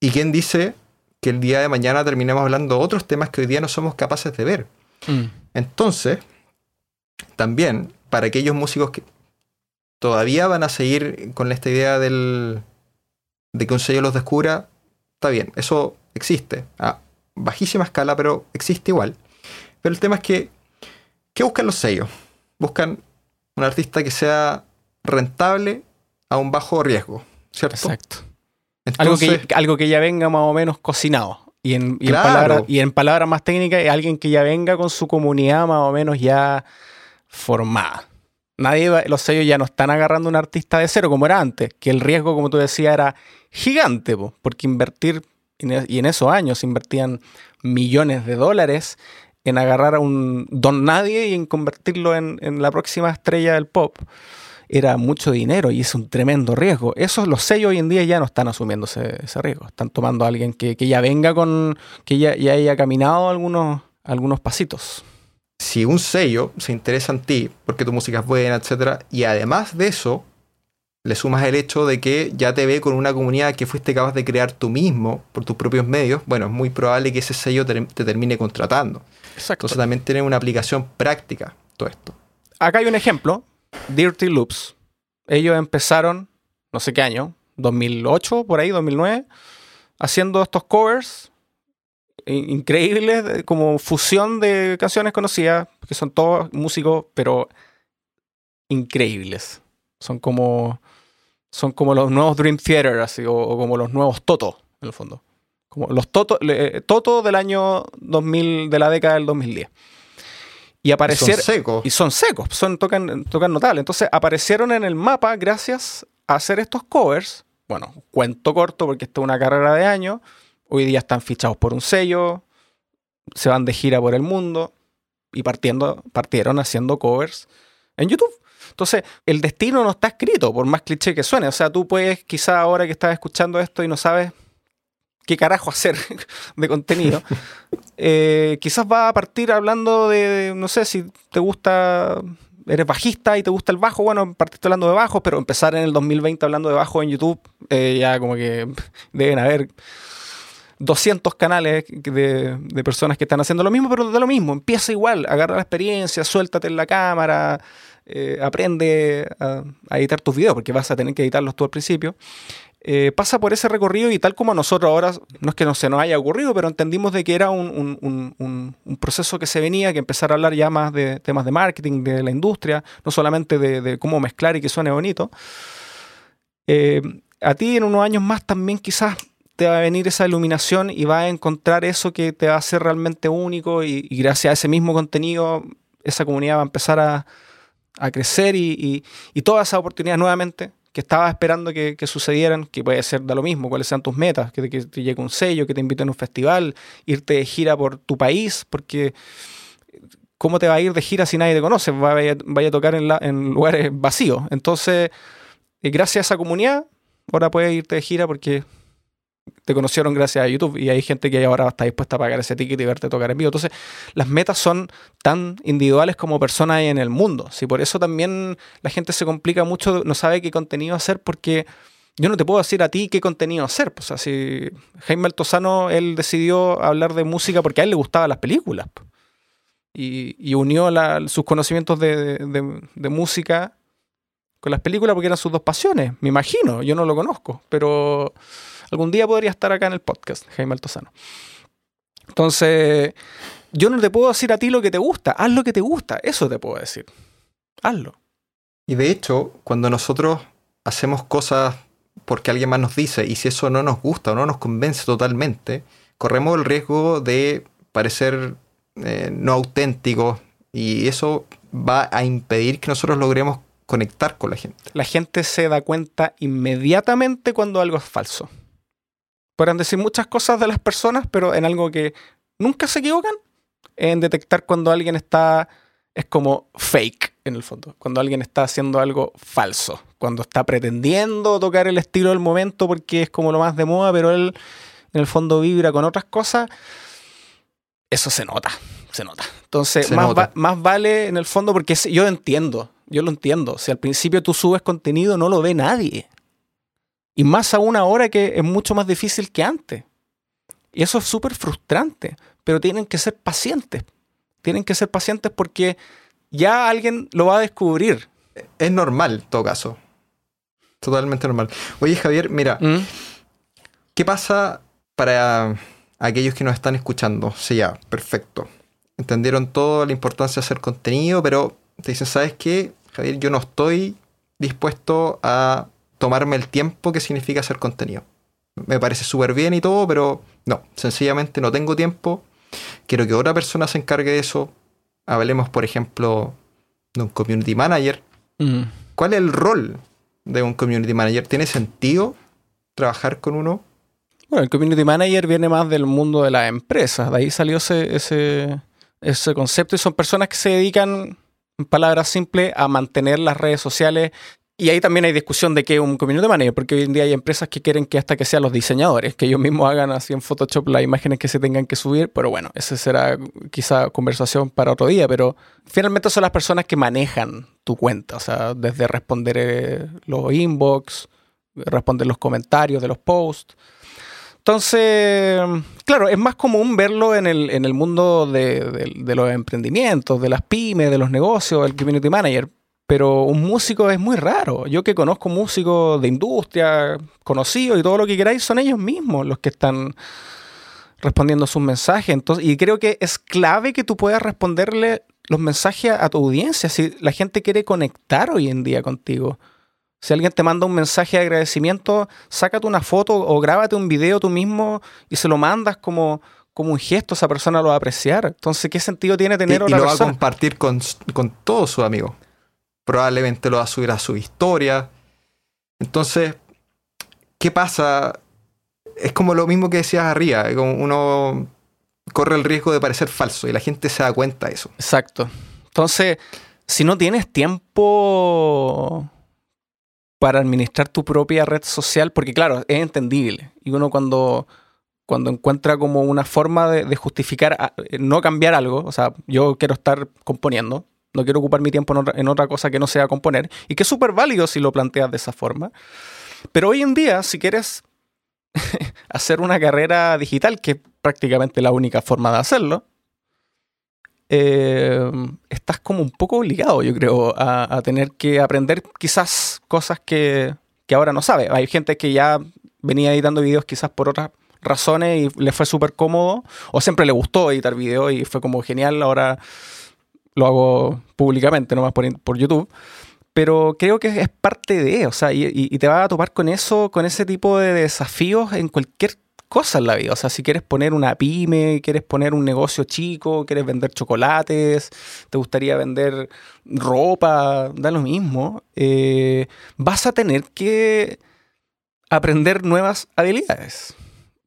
¿Y quién dice que el día de mañana terminemos hablando de otros temas que hoy día no somos capaces de ver? Mm. Entonces, también para aquellos músicos que todavía van a seguir con esta idea del, de que un sello los descubra, está bien, eso existe a bajísima escala, pero existe igual. Pero el tema es que, ¿qué buscan los sellos? Buscan un artista que sea rentable a un bajo riesgo, ¿cierto? Exacto. algo, que, algo que ya venga más o menos cocinado. Y en, y, en palabras más técnicas, alguien que ya venga con su comunidad más o menos ya formada. Nadie va- los sellos ya no están agarrando un artista de cero como era antes, que el riesgo, como tú decías, era gigante, po, porque invertir, e- y en esos años invertían millones de dólares en agarrar a un don nadie y en convertirlo en, en la próxima estrella del pop. Era mucho dinero y es un tremendo riesgo. Esos, los sellos hoy en día ya no están asumiendo ese, ese riesgo. Están tomando a alguien que, que ya venga con, que ya, ya haya caminado algunos, algunos pasitos. si un sello se interesa en ti porque tu música es buena, etcétera, y además de eso, le sumas el hecho de que ya te ve con una comunidad que fuiste capaz de crear tú mismo por tus propios medios, bueno, es muy probable que ese sello te, te termine contratando. Exacto. Entonces también tiene una aplicación práctica todo esto. Acá hay un ejemplo, Dirty Loops. Ellos empezaron, no sé qué año, 2008, por ahí, 2009, haciendo estos covers in- increíbles, como fusión de canciones conocidas, que son todos músicos, pero increíbles. Son como, son como los nuevos Dream Theater, así, o, como los nuevos Toto, en el fondo. Como los Toto, le- Toto del año 2000, de la década del 2010. Y aparecieron... Son secos. Y son secos, son, tocan, tocan notable. Entonces aparecieron en el mapa gracias a hacer estos covers. Bueno, cuento corto porque esto es una carrera de años. Hoy día están fichados por un sello, se van de gira por el mundo y partiendo, partieron haciendo covers en YouTube. Entonces, el destino no está escrito, por más cliché que suene. O sea, tú puedes, quizá ahora que estás escuchando esto y no sabes qué carajo hacer de contenido, eh, quizás va a partir hablando de, no sé, si te gusta, eres bajista y te gusta el bajo, bueno, partiste hablando de bajo, pero empezar en el 2020 hablando de bajo en YouTube, eh, ya como que deben haber 200 canales de, de personas que están haciendo lo mismo, pero de lo mismo, empieza igual, agarra la experiencia, suéltate en la cámara, eh, aprende a, a editar tus videos, porque vas a tener que editarlos tú al principio. Eh, pasa por ese recorrido y tal como a nosotros ahora, no es que no se nos haya ocurrido, pero entendimos de que era un, un- un- proceso que se venía, que empezar a hablar ya más de temas de marketing, de la industria, no solamente de, de cómo mezclar y que suene bonito. Eh, a ti en unos años más también quizás te va a venir esa iluminación y vas a encontrar eso que te va a hacer realmente único y, y gracias a ese mismo contenido esa comunidad va a empezar a, a crecer y, y, y todas esas oportunidades nuevamente que estabas esperando que, que, sucedieran, que puede ser de lo mismo, cuáles sean tus metas, que te, llegue un sello, que te inviten a un festival, irte de gira por tu país, porque ¿cómo te va a ir de gira si nadie te conoce? Vaya, vaya a tocar en, la, en, lugares vacíos. Entonces, eh, gracias a esa comunidad, ahora puedes irte de gira porque te conocieron gracias a YouTube y hay gente que ahora está dispuesta a pagar ese ticket y verte tocar en vivo. Entonces, las metas son tan individuales como personas hay en el mundo. Si por eso también la gente se complica mucho, no sabe qué contenido hacer porque yo no te puedo decir a ti qué contenido hacer. O sea, si Jaime Altozano, él decidió hablar de música porque a él le gustaban las películas. Y, y, unió sus conocimientos de, de música con las películas porque eran sus dos pasiones, me imagino, yo no lo conozco, pero algún día podría estar acá en el podcast, Jaime Altozano. Entonces, yo no te puedo decir a ti lo que te gusta, haz lo que te gusta, eso te puedo decir. Hazlo. Y de hecho, cuando nosotros hacemos cosas porque alguien más nos dice, y si eso no nos gusta o no nos convence totalmente, corremos el riesgo de parecer eh, no auténticos y eso va a impedir que nosotros logremos conectar con la gente. La gente se da cuenta inmediatamente cuando algo es falso. Podrán decir muchas cosas de las personas, pero en algo que nunca se equivocan, en detectar cuando alguien está, es como fake en el fondo, cuando alguien está haciendo algo falso, cuando está pretendiendo tocar el estilo del momento porque es como lo más de moda, pero él en el fondo vibra con otras cosas, eso se nota, se nota. Entonces, Se más, nota. va- más vale en el fondo porque yo entiendo, yo lo entiendo. Si al principio tú subes contenido, no lo ve nadie. Y más aún ahora que es mucho más difícil que antes. Y eso es súper frustrante. Pero tienen que ser pacientes. Tienen que ser pacientes porque ya alguien lo va a descubrir. Es normal, en todo caso. Totalmente normal. Oye, Javier, mira, ¿Mm? ¿qué pasa para aquellos que nos están escuchando? Sí, ya, perfecto. Entendieron toda la importancia de hacer contenido, pero te dicen, ¿sabes qué, Javier? Yo no estoy dispuesto a tomarme el tiempo que significa hacer contenido. Me parece súper bien y todo, pero no, sencillamente no tengo tiempo. Quiero que otra persona se encargue de eso. Hablemos, por ejemplo, de un community manager Mm. ¿Cuál es el rol de un community manager? ¿Tiene sentido trabajar con uno? Bueno, el community manager viene más del mundo de las empresas. De ahí salió ese, ese, ese concepto y son personas que se dedican, en palabras simples, a mantener las redes sociales y ahí también hay discusión de qué es un community manager, porque hoy en día hay empresas que quieren que hasta que sean los diseñadores, que ellos mismos hagan así en Photoshop las imágenes que se tengan que subir, pero bueno, esa será quizá conversación para otro día, pero finalmente son las personas que manejan tu cuenta, o sea, desde responder eh, los inbox, responder los comentarios de los posts. Entonces, claro, es más común verlo en el, en el mundo de, de los emprendimientos, de las pymes, de los negocios, el community manager, pero un músico es muy raro. Yo que conozco músicos de industria, conocidos y todo lo que queráis, son ellos mismos los que están respondiendo sus mensajes. Entonces, y creo que es clave que tú puedas responderle los mensajes a tu audiencia. Si la gente quiere conectar hoy en día contigo. Si alguien te manda un mensaje de agradecimiento, sácate una foto o grábate un video tú mismo y se lo mandas como, como un gesto, esa persona lo va a apreciar. Entonces, ¿qué sentido tiene tener y, y lo persona? va a compartir con, con todos sus amigos probablemente lo va a subir a su historia. Entonces, ¿qué pasa? Es como lo mismo que decías arriba, uno corre el riesgo de parecer falso y la gente se da cuenta de eso. Exacto. Entonces, si no tienes tiempo para administrar tu propia red social, porque claro, es entendible. Y uno cuando, cuando encuentra como una forma de justificar no cambiar algo, o sea, yo quiero estar componiendo, no quiero ocupar mi tiempo en otra, cosa que no sea componer, y que es súper válido si lo planteas de esa forma. Pero hoy en día, si quieres hacer una carrera digital, que es prácticamente la única forma de hacerlo, eh, estás como un poco obligado, yo creo, a, tener que aprender quizás cosas que, que, ahora no sabes. Hay gente que ya venía editando videos quizás por otras razones y le fue súper cómodo, o siempre le gustó editar videos y fue como genial, ahora lo hago públicamente, no más por, por YouTube. Pero creo que es parte de, o sea, y, te vas a topar con eso, con ese tipo de desafíos en cualquier cosa en la vida. O sea, si quieres poner una pyme, quieres poner un negocio chico, quieres vender chocolates, te gustaría vender ropa, da lo mismo, eh, vas a tener que aprender nuevas habilidades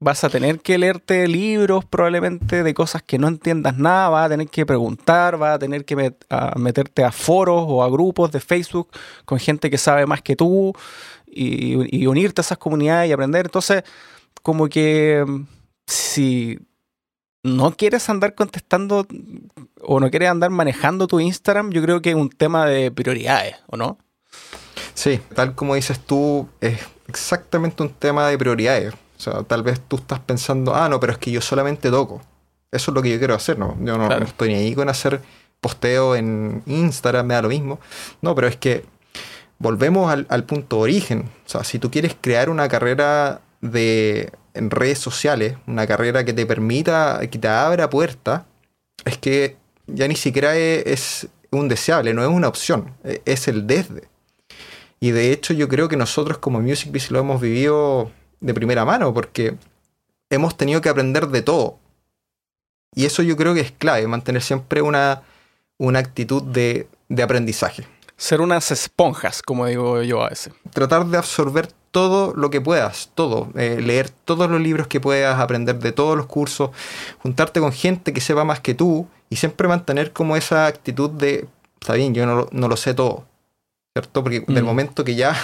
vas a tener que leerte libros probablemente de cosas que no entiendas nada, vas a tener que preguntar, vas a tener que meterte a foros o a grupos de Facebook con gente que sabe más que tú y, unirte a esas comunidades y aprender. Entonces, como que si no quieres andar contestando o no quieres andar manejando tu Instagram, yo creo que es un tema de prioridades, ¿o no? Sí, tal como dices tú, es exactamente un tema de prioridades sea, tal vez tú estás pensando, ah, no, pero es que yo solamente toco. Eso es lo que yo quiero hacer, ¿no? Yo no, estoy ni ahí con hacer posteo en Instagram, me da lo mismo. No, pero es que volvemos al, punto de origen. O sea, si tú quieres crear una carrera de, en redes sociales, una carrera que te permita, que te abra puertas, es que ya ni siquiera es, es, un deseable, no es una opción, e, es el desde. Y de hecho yo creo que nosotros como Music Biz lo hemos vivido de primera mano, porque hemos tenido que aprender de todo. Y eso yo creo que es clave, mantener siempre una, una actitud de, de aprendizaje. Ser unas esponjas, como digo yo a veces. Tratar de absorber todo lo que puedas, todo. Eh, leer todos los libros que puedas, aprender de todos los cursos, juntarte con gente que sepa más que tú y siempre mantener como esa actitud de, está bien, yo no, no lo sé todo, ¿cierto? Porque del mm. momento que ya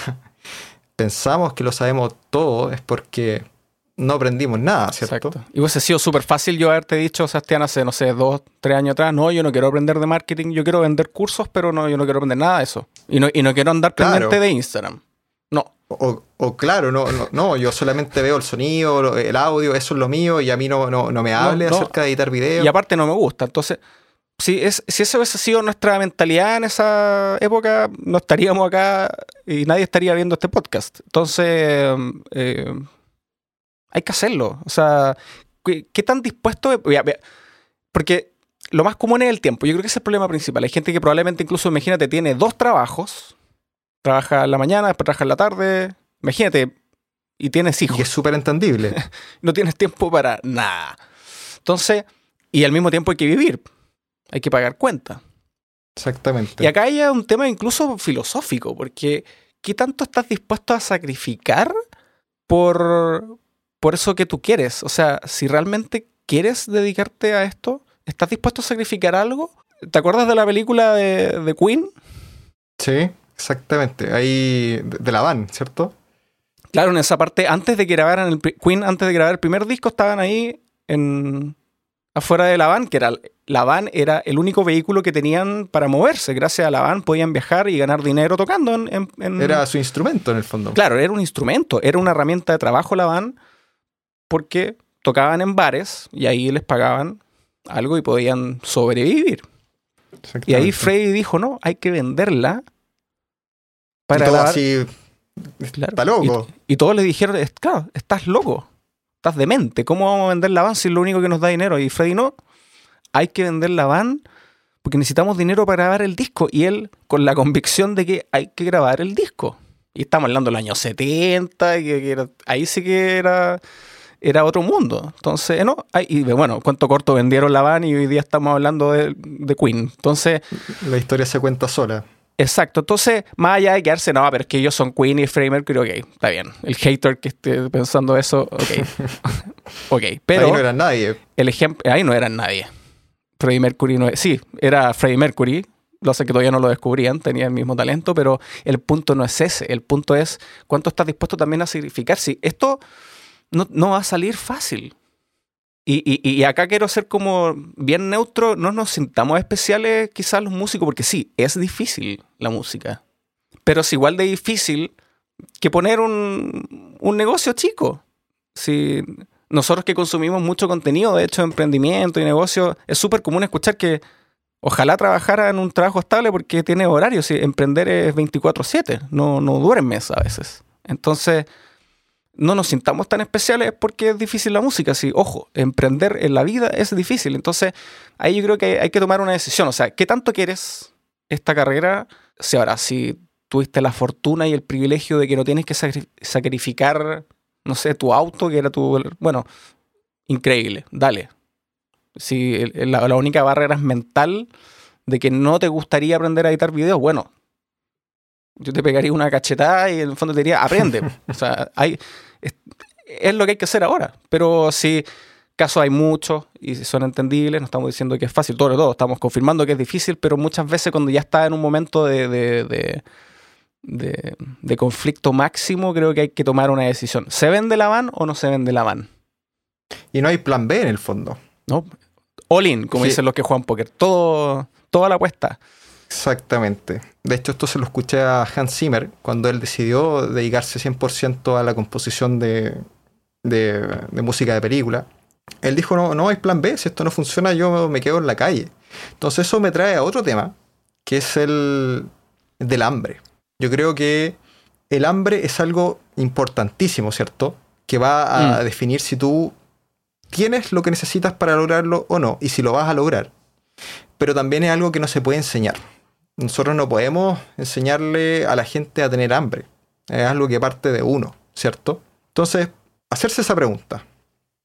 pensamos que lo sabemos todo es porque no aprendimos nada, ¿cierto? Exacto. Y hubiese sido súper fácil yo haberte dicho, Sebastián, hace, no sé, dos, tres años atrás, no, yo no quiero aprender de marketing, yo quiero vender cursos, pero no, yo no quiero aprender nada de eso. Y no, y no quiero andar pendiente de Instagram. No. O, claro, no, no, yo solamente veo el sonido, el audio, eso es lo mío, y a mí no, no, no me hable acerca de editar videos. Y aparte no me gusta, entonces si, es, si eso hubiese sido nuestra mentalidad en esa época, no estaríamos acá y nadie estaría viendo este podcast. Entonces, eh, hay que hacerlo. O sea, ¿qué, tan dispuesto? Porque lo más común es el tiempo. Yo creo que ese es el problema principal. Hay gente que probablemente incluso, imagínate, tiene dos trabajos. Trabaja en la mañana, después trabaja en la tarde. Imagínate, y tienes hijos. Y es súper entendible. no tienes tiempo para nada. Entonces, y al mismo tiempo hay que vivir hay que pagar cuenta. Exactamente. Y acá hay un tema incluso filosófico, porque ¿qué tanto estás dispuesto a sacrificar por, por eso que tú quieres? O sea, si realmente quieres dedicarte a esto, ¿estás dispuesto a sacrificar algo? ¿Te acuerdas de la película de, de Queen? Sí, exactamente. Ahí de la van, ¿cierto? Claro, en esa parte, antes de que grabaran el Queen, antes de grabar el primer disco, estaban ahí en afuera de la van, que era la van era el único vehículo que tenían para moverse. Gracias a la van podían viajar y ganar dinero tocando. En, Era su instrumento en el fondo. Claro, era un instrumento, era una herramienta de trabajo la van, porque tocaban en bares y ahí les pagaban algo y podían sobrevivir. Y ahí Freddy dijo, no, hay que venderla para... Y así, está loco. Y, todos le dijeron, claro, estás loco, estás demente, ¿cómo vamos a vender la van si es lo único que nos da dinero? Y Freddy no, hay que vender la van porque necesitamos dinero para grabar el disco. Y él con la convicción de que hay que grabar el disco. Y estamos hablando del año 70, y ahí sí que era era otro mundo. Entonces, no, y bueno, cuánto corto vendieron la van y hoy día estamos hablando de, Queen. Entonces. La historia se cuenta sola. Exacto. Entonces, más allá de quedarse, no, pero es que ellos son Queen y Freddie Mercury, ok, está bien. El hater que esté pensando eso, ok. ok, pero. Ahí no eran nadie. El ejemplo, ahí no eran nadie. Freddie Mercury no es. Sí, era Freddie Mercury. Lo sé que todavía no lo descubrían, tenía el mismo talento, pero el punto no es ese. El punto es cuánto estás dispuesto también a sacrificar. Si esto no, va a salir fácil. Y, acá quiero ser como bien neutro, no nos sintamos especiales quizás los músicos, porque sí, es difícil la música, pero es igual de difícil que poner un, un negocio chico. Si nosotros que consumimos mucho contenido, de hecho, emprendimiento y negocio, es súper común escuchar que ojalá trabajara en un trabajo estable porque tiene horario, si emprender es 24/7, no, no duermes a veces. Entonces no nos sintamos tan especiales porque es difícil la música. Sí, ojo, emprender en la vida es difícil. Entonces, ahí yo creo que hay que tomar una decisión. O sea, ¿qué tanto quieres esta carrera? Si ahora, si tuviste la fortuna y el privilegio de que no tienes que sacrificar, no sé, tu auto, que era tu. Bueno, increíble, dale. Si la, la única barrera es mental de que no te gustaría aprender a editar videos, bueno, yo te pegaría una cachetada y en el fondo te diría, aprende. o sea, hay, es, lo que hay que hacer ahora. Pero si casos hay muchos y son entendibles, no estamos diciendo que es fácil, todo, todo, estamos confirmando que es difícil, pero muchas veces cuando ya está en un momento de, de, de, conflicto máximo, creo que hay que tomar una decisión. ¿Se vende la van o no se vende la van? Y no hay plan B en el fondo. No. All in, como dicen los que juegan póker. Todo, toda la apuesta. Exactamente. De hecho, esto se lo escuché a Hans Zimmer cuando él decidió dedicarse 100% a la composición de, música de película. Él dijo, no, no hay plan B, si esto no funciona yo me quedo en la calle. Entonces eso me trae a otro tema, que es el del hambre. Yo creo que el hambre es algo importantísimo, ¿cierto? Que va a mm. definir si tú tienes lo que necesitas para lograrlo o no, y si lo vas a lograr. Pero también es algo que no se puede enseñar. Nosotros no podemos enseñarle a la gente a tener hambre. Es algo que parte de uno, ¿cierto? Entonces, hacerse esa pregunta.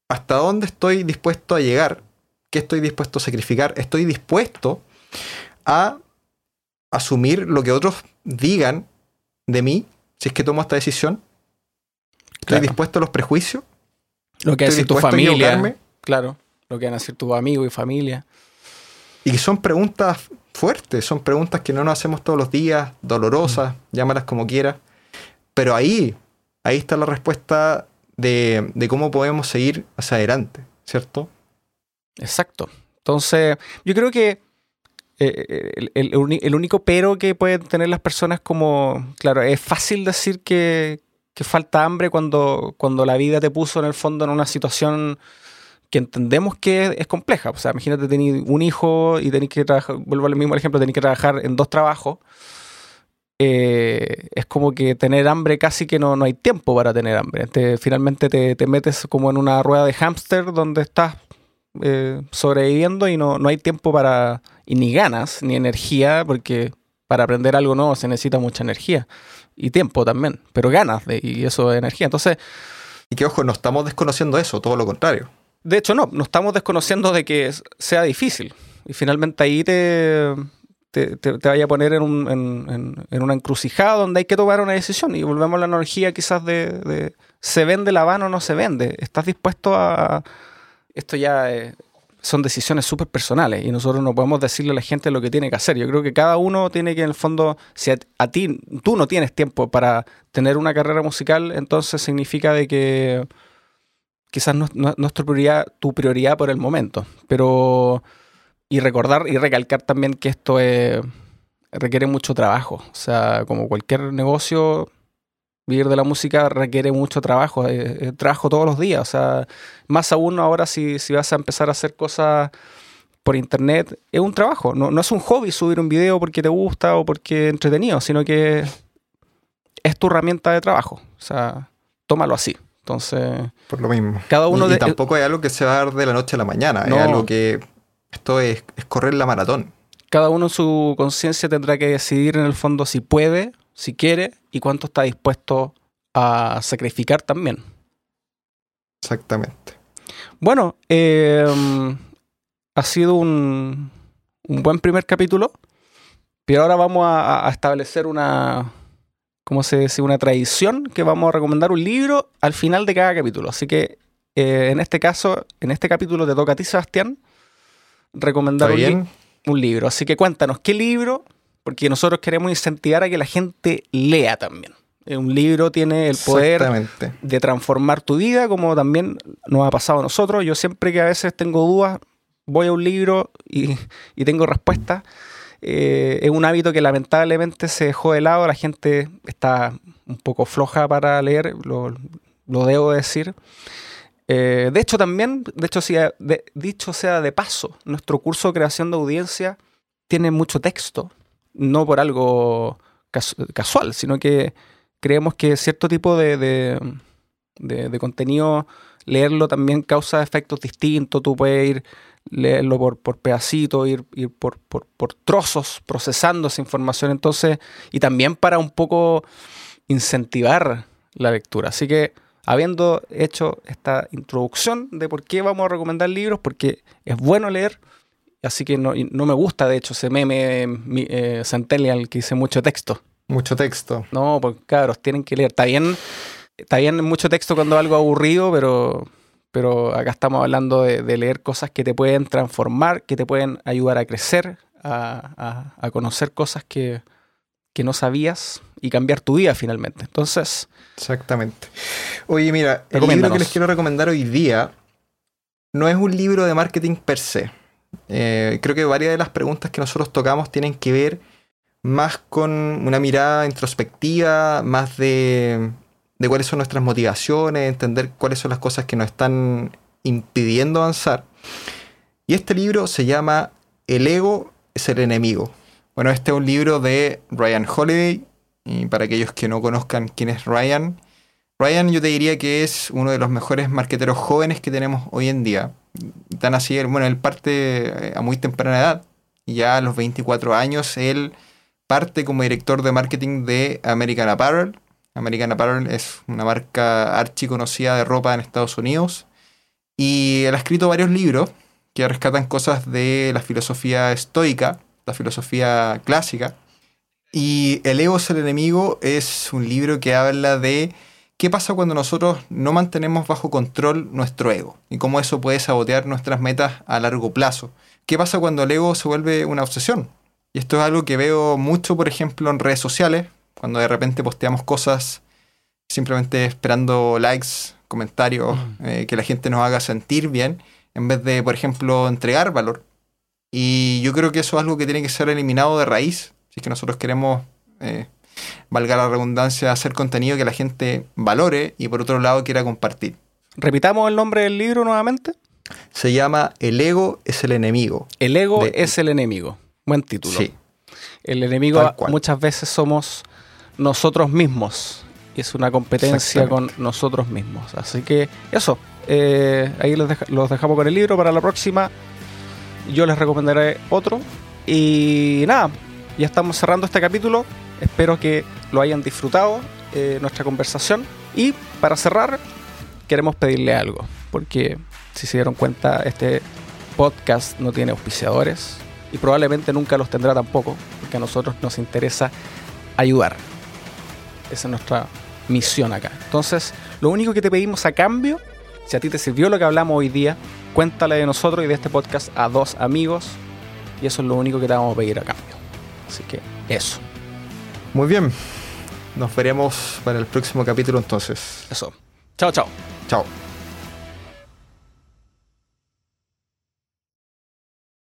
¿Hasta dónde estoy dispuesto a llegar? ¿Qué estoy dispuesto a sacrificar? ¿Estoy dispuesto a asumir lo que otros digan de mí si es que tomo esta decisión? ¿Estoy dispuesto a los prejuicios? Lo que hace tu familia. Claro, lo que van a decir tus amigos y familia. Y que son preguntas fuertes, son preguntas que no nos hacemos todos los días, dolorosas, mm. llámalas como quieras. Pero ahí, ahí está la respuesta de, cómo podemos seguir hacia adelante, ¿cierto? Exacto. Entonces, yo creo que eh, el, único pero que pueden tener las personas como, claro, es fácil decir que, que falta hambre cuando, cuando la vida te puso en el fondo en una situación que entendemos que es compleja. O sea, imagínate tener un hijo y tenéis que trabajar, vuelvo al mismo ejemplo, tenéis que trabajar en dos trabajos. Eh, es como que tener hambre casi que no, no hay tiempo para tener hambre. finalmente te, metes como en una rueda de hámster donde estás eh, sobreviviendo y no, no hay tiempo para, y ni ganas, ni energía, porque para aprender algo nuevo se necesita mucha energía y tiempo también, pero ganas de, y eso es energía. Entonces... Y que ojo, no estamos desconociendo eso, todo lo contrario. De hecho, no, no estamos desconociendo de que sea difícil. Y finalmente ahí te, te, te, vaya a poner en, un, en, una encrucijada donde hay que tomar una decisión. Y volvemos a la analogía quizás de, ¿se vende la van o no se vende? ¿Estás dispuesto a...? Esto ya son decisiones súper personales y nosotros no podemos decirle a la gente lo que tiene que hacer. Yo creo que cada uno tiene que, en el fondo, si a, ti, tú no tienes tiempo para tener una carrera musical, entonces significa de que quizás no, es tu prioridad, tu prioridad por el momento. Pero y recordar y recalcar también que esto requiere mucho trabajo. O sea, como cualquier negocio, vivir de la música requiere mucho trabajo, eh, eh, trabajo todos los días. O sea, más aún ahora si, si, vas a empezar a hacer cosas por internet, es un trabajo. No, no es un hobby subir un video porque te gusta o porque es entretenido, sino que es tu herramienta de trabajo. O sea, tómalo así. Entonces. Por lo mismo. Cada uno y, tampoco es algo que se va a dar de la noche a la mañana. Es algo que esto es, correr la maratón. Cada uno en su conciencia tendrá que decidir en el fondo si puede, si quiere y cuánto está dispuesto a sacrificar también. Exactamente. Bueno, em, ha sido un, buen primer capítulo, pero ahora vamos a, establecer una, ¿cómo se dice? Una tradición que vamos a recomendar un libro al final de cada capítulo. Así que eh, en este caso, en este capítulo te toca a ti, Sebastián, recomendar un, libro. Así que cuéntanos, ¿qué libro? Porque nosotros queremos incentivar a que la gente lea también. Eh, un libro tiene el poder de transformar tu vida, como también nos ha pasado a nosotros. Yo siempre que a veces tengo dudas, voy a un libro y, tengo respuestas. Eh, es un hábito que lamentablemente se dejó de lado, la gente está un poco floja para leer, lo, lo debo decir. Eh, de hecho, también, de hecho, sea, dicho sea de paso, nuestro curso de creación de audiencia tiene mucho texto, no por algo casual, sino que creemos que cierto tipo de, de, contenido, leerlo también causa efectos distintos. Tú puedes ir leerlo por, por pedacitos, ir, ir por, por, por, trozos, procesando esa información. Entonces, y también para un poco incentivar la lectura. Así que habiendo hecho esta introducción de por qué vamos a recomendar libros, porque es bueno leer, así que no, me gusta de hecho ese meme eh, Centennial que dice mucho texto. Mucho texto. No, pues cabros, tienen que leer. Está bien, está bien mucho texto cuando algo aburrido, pero, pero acá estamos hablando de, leer cosas que te pueden transformar, que te pueden ayudar a crecer, a, a conocer cosas que, que no sabías y cambiar tu vida finalmente. Entonces. Exactamente. Oye, mira, el libro que les quiero recomendar hoy día no es un libro de marketing per se. Eh, creo que varias de las preguntas que nosotros tocamos tienen que ver más con una mirada introspectiva, más de, de cuáles son nuestras motivaciones, entender cuáles son las cosas que nos están impidiendo avanzar. Y este libro se llama El ego es el enemigo bueno, este es un libro de Ryan Holiday. Y para aquellos que no conozcan quién es Ryan, Ryan yo te diría que es uno de los mejores marqueteros jóvenes que tenemos hoy en día. Tan así, bueno, él parte eh, a muy temprana edad. Ya a los 24 años, él parte como director de marketing de American Apparel. American Apparel es una marca archiconocida de ropa en Estados Unidos. Y él ha escrito varios libros que rescatan cosas de la filosofía estoica la filosofía clásica. Y El ego es el enemigo es un libro que habla de qué pasa cuando nosotros no mantenemos bajo control nuestro ego y cómo eso puede sabotear nuestras metas a largo plazo. ¿Qué pasa cuando el ego se vuelve una obsesión? Y esto es algo que veo mucho, por ejemplo, en redes sociales, cuando de repente posteamos cosas simplemente esperando likes, comentarios, mm. eh, que la gente nos haga sentir bien, en vez de, por ejemplo, entregar valor. Y yo creo que eso es algo que tiene que ser eliminado de raíz, si es que nosotros queremos, eh, valga la redundancia, hacer contenido que la gente valore y por otro lado quiera compartir. Repitamos el nombre del libro nuevamente. Se llama El ego es el enemigo. El ego es el enemigo. Buen título. Sí. El enemigo muchas veces somos nosotros mismos. Es una competencia con nosotros mismos. Así que eso. Eh, ahí los dejamos con el libro para la próxima yo les recomendaré otro. Y nada, ya estamos cerrando este capítulo. Espero que lo hayan disfrutado, eh, nuestra conversación. Y para cerrar, queremos pedirle algo, porque si se dieron cuenta, este podcast no tiene auspiciadores. y probablemente nunca los tendrá tampoco, porque a nosotros nos interesa ayudar. Esa es nuestra misión acá. Entonces, lo único que te pedimos a cambio, si a ti te sirvió lo que hablamos hoy día, cuéntale de nosotros y de este podcast a dos amigos, y eso es lo único que te vamos a pedir a cambio. Así que eso. Muy bien. Nos veremos para el próximo capítulo entonces. Eso. Chao, chao. Chao.